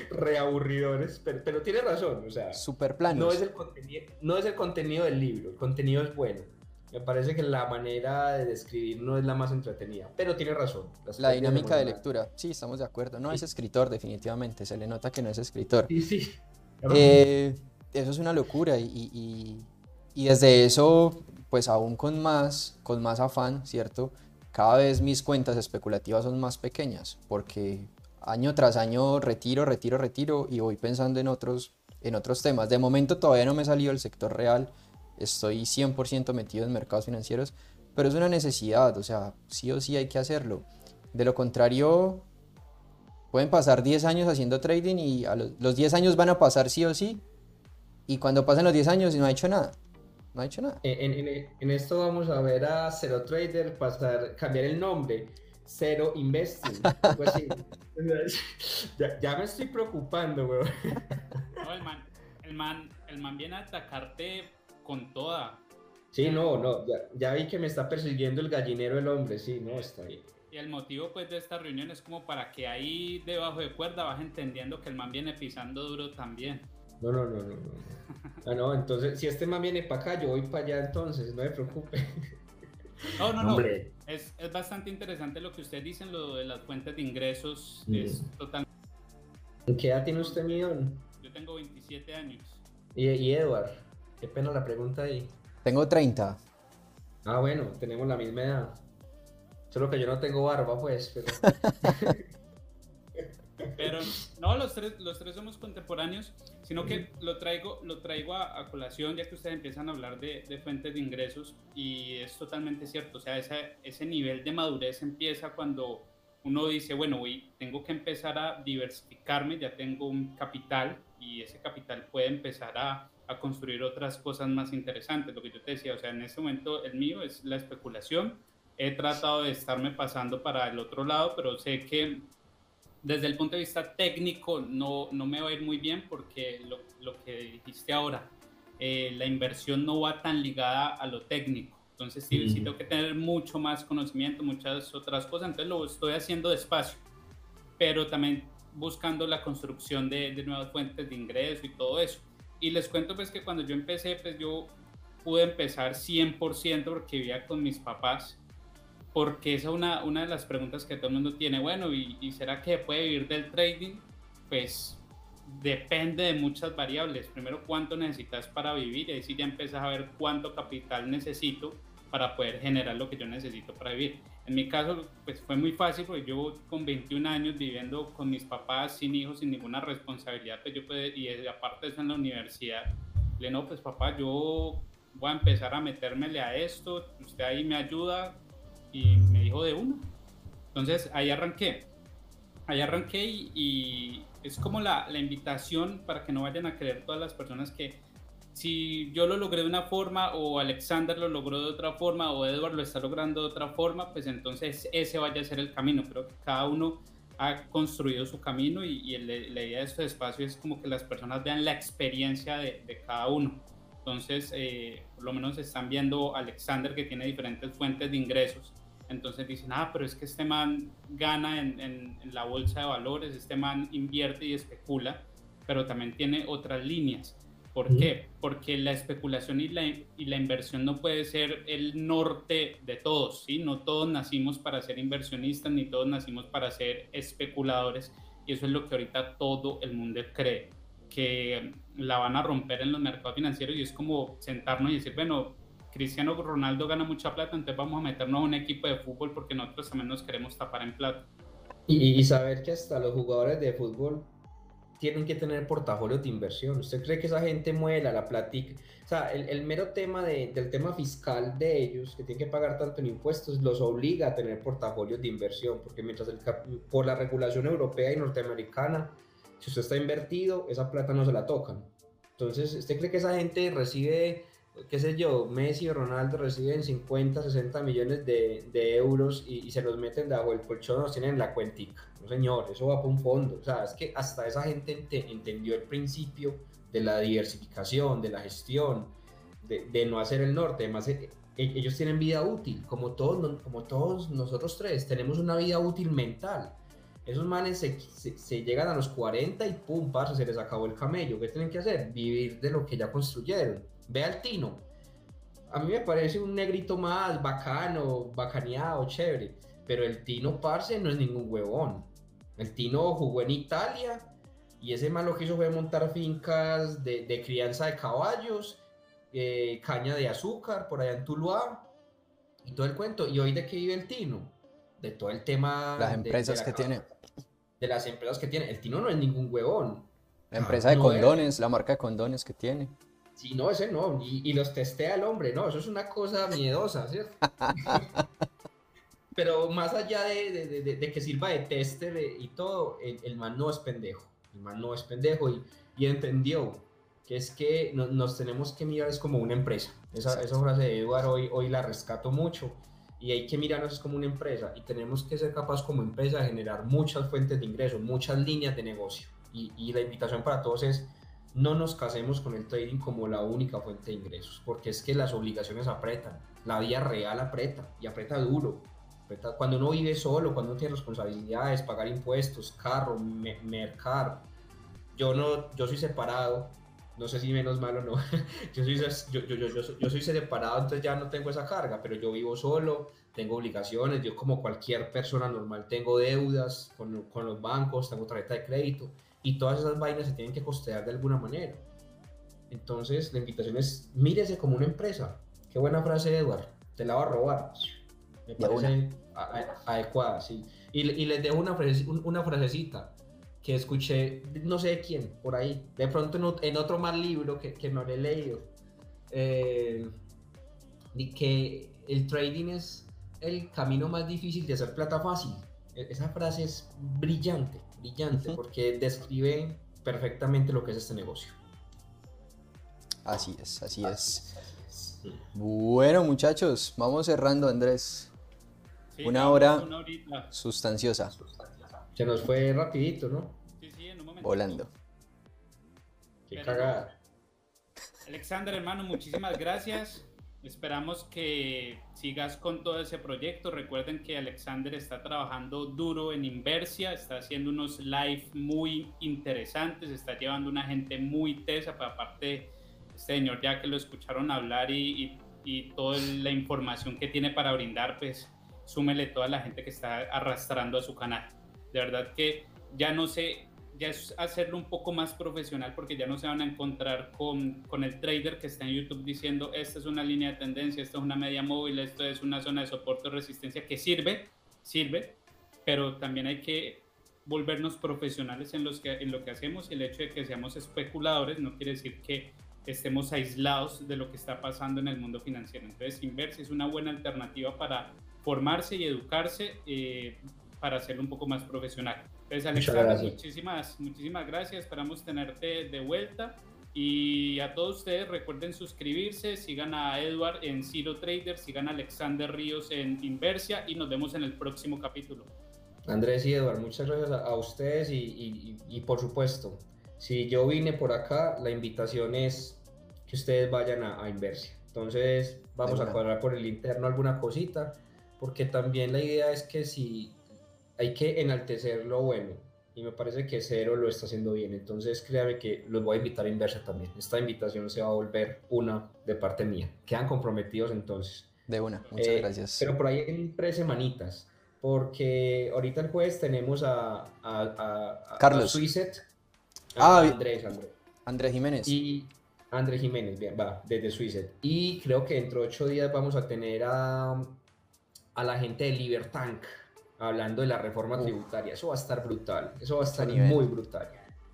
reaburridores, pero, pero, tiene razón, o sea, super planos. No es, el contenido, no es el contenido del libro, el contenido es bueno. Me parece que la manera de describir no es la más entretenida, pero tiene razón. La dinámica de lectura, sí, estamos de acuerdo. No es escritor, definitivamente, se le nota que no es escritor. Sí, sí. Eh, eso es una locura y, y, y desde eso, pues aún con más, con más afán, ¿cierto? Cada vez mis cuentas especulativas son más pequeñas porque año tras año retiro, retiro, retiro y voy pensando en otros, en otros temas. De momento todavía no me he salido del sector real, estoy 100% metido en mercados financieros, pero es una necesidad, o sea, sí o sí hay que hacerlo. De lo contrario, pueden pasar 10 años haciendo trading y a los, 10 años van a pasar sí o sí, y cuando pasen los 10 años no ha hecho nada. No ha hecho nada. En, en esto vamos a ver a Zero Trader pasar, cambiar el nombre cero investing. ya, me estoy preocupando, weón. No, el man, el, man, el man viene a atacarte con toda. Sí, no, no, ya, ya, vi que me está persiguiendo el gallinero el hombre, sí, no, está bien. Y el motivo pues de esta reunión es como para que ahí debajo de cuerda vas entendiendo que el man viene pisando duro también. No, no, no, no, no. Ah, no, entonces, si este man viene para acá, yo voy para allá entonces, no me preocupe. No, no, no. Es, es, bastante interesante lo que usted dice, lo de las fuentes de ingresos. Es total. ¿Qué edad tiene usted, Millón? Yo tengo 27 años. ¿Y, y Edward? Qué pena la pregunta ahí. Tengo 30. Ah, bueno, tenemos la misma edad. Solo que yo no tengo barba, pues. Pero... Pero no, los tres, los tres somos contemporáneos, sino que lo traigo, lo traigo a, colación ya que ustedes empiezan a hablar de, de, fuentes de ingresos y es totalmente cierto. O sea, ese, ese nivel de madurez empieza cuando uno dice, bueno, hoy tengo que empezar a diversificarme, ya tengo un capital y ese capital puede empezar a, a construir otras cosas más interesantes. Lo que yo te decía, o sea, en este momento el mío es la especulación. He tratado de estarme pasando para el otro lado, pero sé que desde el punto de vista técnico no, no me va a ir muy bien porque lo, lo que dijiste ahora, eh, la inversión no va tan ligada a lo técnico. Entonces sí, sí, tengo que tener mucho más conocimiento, muchas otras cosas. Entonces lo estoy haciendo despacio, pero también buscando la construcción de, de nuevas fuentes de ingreso y todo eso. Y les cuento pues que cuando yo empecé, pues yo pude empezar 100% porque vivía con mis papás porque esa es una, una de las preguntas que todo el mundo tiene. Bueno, ¿y, será que puede vivir del trading? Pues depende de muchas variables. Primero, cuánto necesitas para vivir y ahí sí ya empiezas a ver cuánto capital necesito para poder generar lo que yo necesito para vivir. En mi caso, pues fue muy fácil porque yo con 21 años viviendo con mis papás, sin hijos, sin ninguna responsabilidad, pues yo pude, y aparte de eso en la universidad, le no, pues papá, yo voy a empezar a metérmele a esto, usted ahí me ayuda y me dijo de uno. Entonces ahí arranqué, ahí arranqué y, es como la invitación para que no vayan a creer todas las personas que si yo lo logré de una forma o Alexander lo logró de otra forma o Edward lo está logrando de otra forma, pues entonces ese vaya a ser el camino. Creo que cada uno ha construido su camino y, la idea de estos espacios es como que las personas vean la experiencia de, cada uno. Entonces, eh, por lo menos están viendo Alexander que tiene diferentes fuentes de ingresos. Entonces dicen, ah, pero es que este man gana en, en la bolsa de valores, este man invierte y especula, pero también tiene otras líneas ¿Por qué? Porque la especulación y la, y la, inversión no puede ser el norte de todos, ¿sí? No todos nacimos para ser inversionistas, ni todos nacimos para ser especuladores, y eso es lo que ahorita todo el mundo cree, que la van a romper en los mercados financieros, y es como sentarnos y decir, bueno, Cristiano Ronaldo gana mucha plata, entonces vamos a meternos a un equipo de fútbol porque nosotros también nos queremos tapar en plata. Y, y saber que hasta los jugadores de fútbol tienen que tener portafolios de inversión. ¿Usted cree que esa gente muela la platica? O sea, el, mero tema del tema fiscal de ellos, que tienen que pagar tanto en impuestos, los obliga a tener portafolios de inversión, porque mientras el, por la regulación europea y norteamericana, si usted está invertido, esa plata no se la tocan. Entonces, ¿usted cree que esa gente recibe qué sé yo, Messi o Ronaldo reciben 50, 60 millones de, euros y, se los meten debajo del colchón, los tienen en la cuentica. No, señor, eso va para un fondo. O sea, es que hasta esa gente entendió el principio de la diversificación, de la gestión, de, no hacer el norte. Además, e, e, ellos tienen vida útil, como todos, como todos nosotros tres, tenemos una vida útil mental. Esos manes se, llegan a los 40 y pum, parce, se les acabó el camello. ¿Qué tienen que hacer? Vivir de lo que ya construyeron Ve al Tino. A mí me parece un negrito más bacano, bacaneado, chévere. Pero el Tino, parce, no es ningún huevón. El Tino jugó en Italia y ese malo que hizo fue montar fincas de, crianza de caballos, eh, caña de azúcar por allá en Tuluá y todo el cuento. ¿Y hoy de qué vive el Tino? De todo el tema. Las empresas que tiene. De las empresas que tiene. El Tino no es ningún huevón. La empresa de condones, la marca de condones que tiene. Sí, no, ese no. Y, los testea el hombre, no, eso es una cosa miedosa, ¿cierto? Pero más allá de, que sirva de tester y todo, el, man no es pendejo. El man no es pendejo y, entendió que es que nos tenemos que mirar es como una empresa. Esa, esa frase de Eduardo hoy, hoy la rescato mucho y hay que mirarnos como una empresa y tenemos que ser capaces como empresa de generar muchas fuentes de ingresos, muchas líneas de negocio. Y, y la invitación para todos es no nos casemos con el trading como la única fuente de ingresos, porque es que las obligaciones apretan, la vida real aprieta y aprieta duro. Cuando uno vive solo, cuando uno tiene responsabilidades, pagar impuestos, carro, mercar. Yo no, yo soy separado, no sé si menos malo o no. yo, soy, yo, yo, yo, yo, soy separado, entonces ya no tengo esa carga, pero yo vivo solo, tengo obligaciones, yo como cualquier persona normal tengo deudas con, con los bancos, tengo tarjeta de crédito y todas esas vainas se tienen que costear de alguna manera. Entonces, la invitación es, mírese como una empresa. Qué buena frase, Edward. Te la va a robar. Me parece adecuada, sí. Y, y, les dejo una, una frasecita que escuché, no sé de quién, por ahí. De pronto en, otro mal libro que, que no le he leído. Eh, que el trading es el camino más difícil de hacer plata fácil. E, esa frase es brillante brillante porque describe perfectamente lo que es este negocio. Así es, así es. Bueno, muchachos, vamos cerrando, Andrés. una hora sustanciosa. Se nos fue rapidito, ¿no? Sí, sí, en un momento. Volando. Qué cagada. Alexander, hermano, muchísimas gracias. Esperamos que sigas con todo ese proyecto. Recuerden que Alexander está trabajando duro en Inversia, está haciendo unos live muy interesantes, está llevando una gente muy tesa, pero aparte, este señor ya que lo escucharon hablar y, y, toda la información que tiene para brindar, pues súmele toda la gente que está arrastrando a su canal. De verdad que ya no sé ya es hacerlo un poco más profesional porque ya no se van a encontrar con, con el trader que está en YouTube diciendo esta es una línea de tendencia, esta es una media móvil, esto es una zona de soporte o resistencia que sirve, sirve, pero también hay que volvernos profesionales en, los que, en lo que hacemos y el hecho de que seamos especuladores no quiere decir que estemos aislados de lo que está pasando en el mundo financiero. Entonces, Inverse es una buena alternativa para formarse y educarse eh, para hacerlo un poco más profesional. Entonces, Alexander, muchísimas, muchísimas gracias. Esperamos tenerte de vuelta. Y a todos ustedes recuerden suscribirse, sigan a Edward en Zero Trader, sigan a Alexander Ríos en Inversia y nos vemos en el próximo capítulo. Andrés y Edward, muchas gracias a, ustedes y, y, por supuesto, si yo vine por acá, la invitación es que ustedes vayan a, a Inversia. Entonces vamos a cuadrar por el interno alguna cosita, porque también la idea es que si hay que enaltecer lo bueno, y me parece que Cero lo está haciendo bien. Entonces, créame que los voy a invitar a Inversa también. Esta invitación se va a volver una de parte mía. Quedan comprometidos entonces. De una, muchas eh, gracias. Pero por ahí en tres semanitas, porque ahorita el jueves tenemos a, a, a, Carlos. Suizet. Ah, Andrés, Andrés. Andrés Jiménez. Y Andrés Jiménez, bien, va, desde Suizet. Y creo que dentro de ocho días vamos a tener a, a la gente de Libertank hablando de la reforma tributaria. Eso va a estar brutal, eso va a estar muy brutal.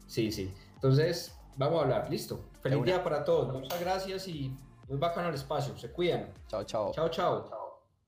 Sí, sí. Entonces, vamos a hablar, listo. Feliz día para todos, muchas gracias y muy bacano el espacio, se cuidan. Chao, chao. Chao, chao.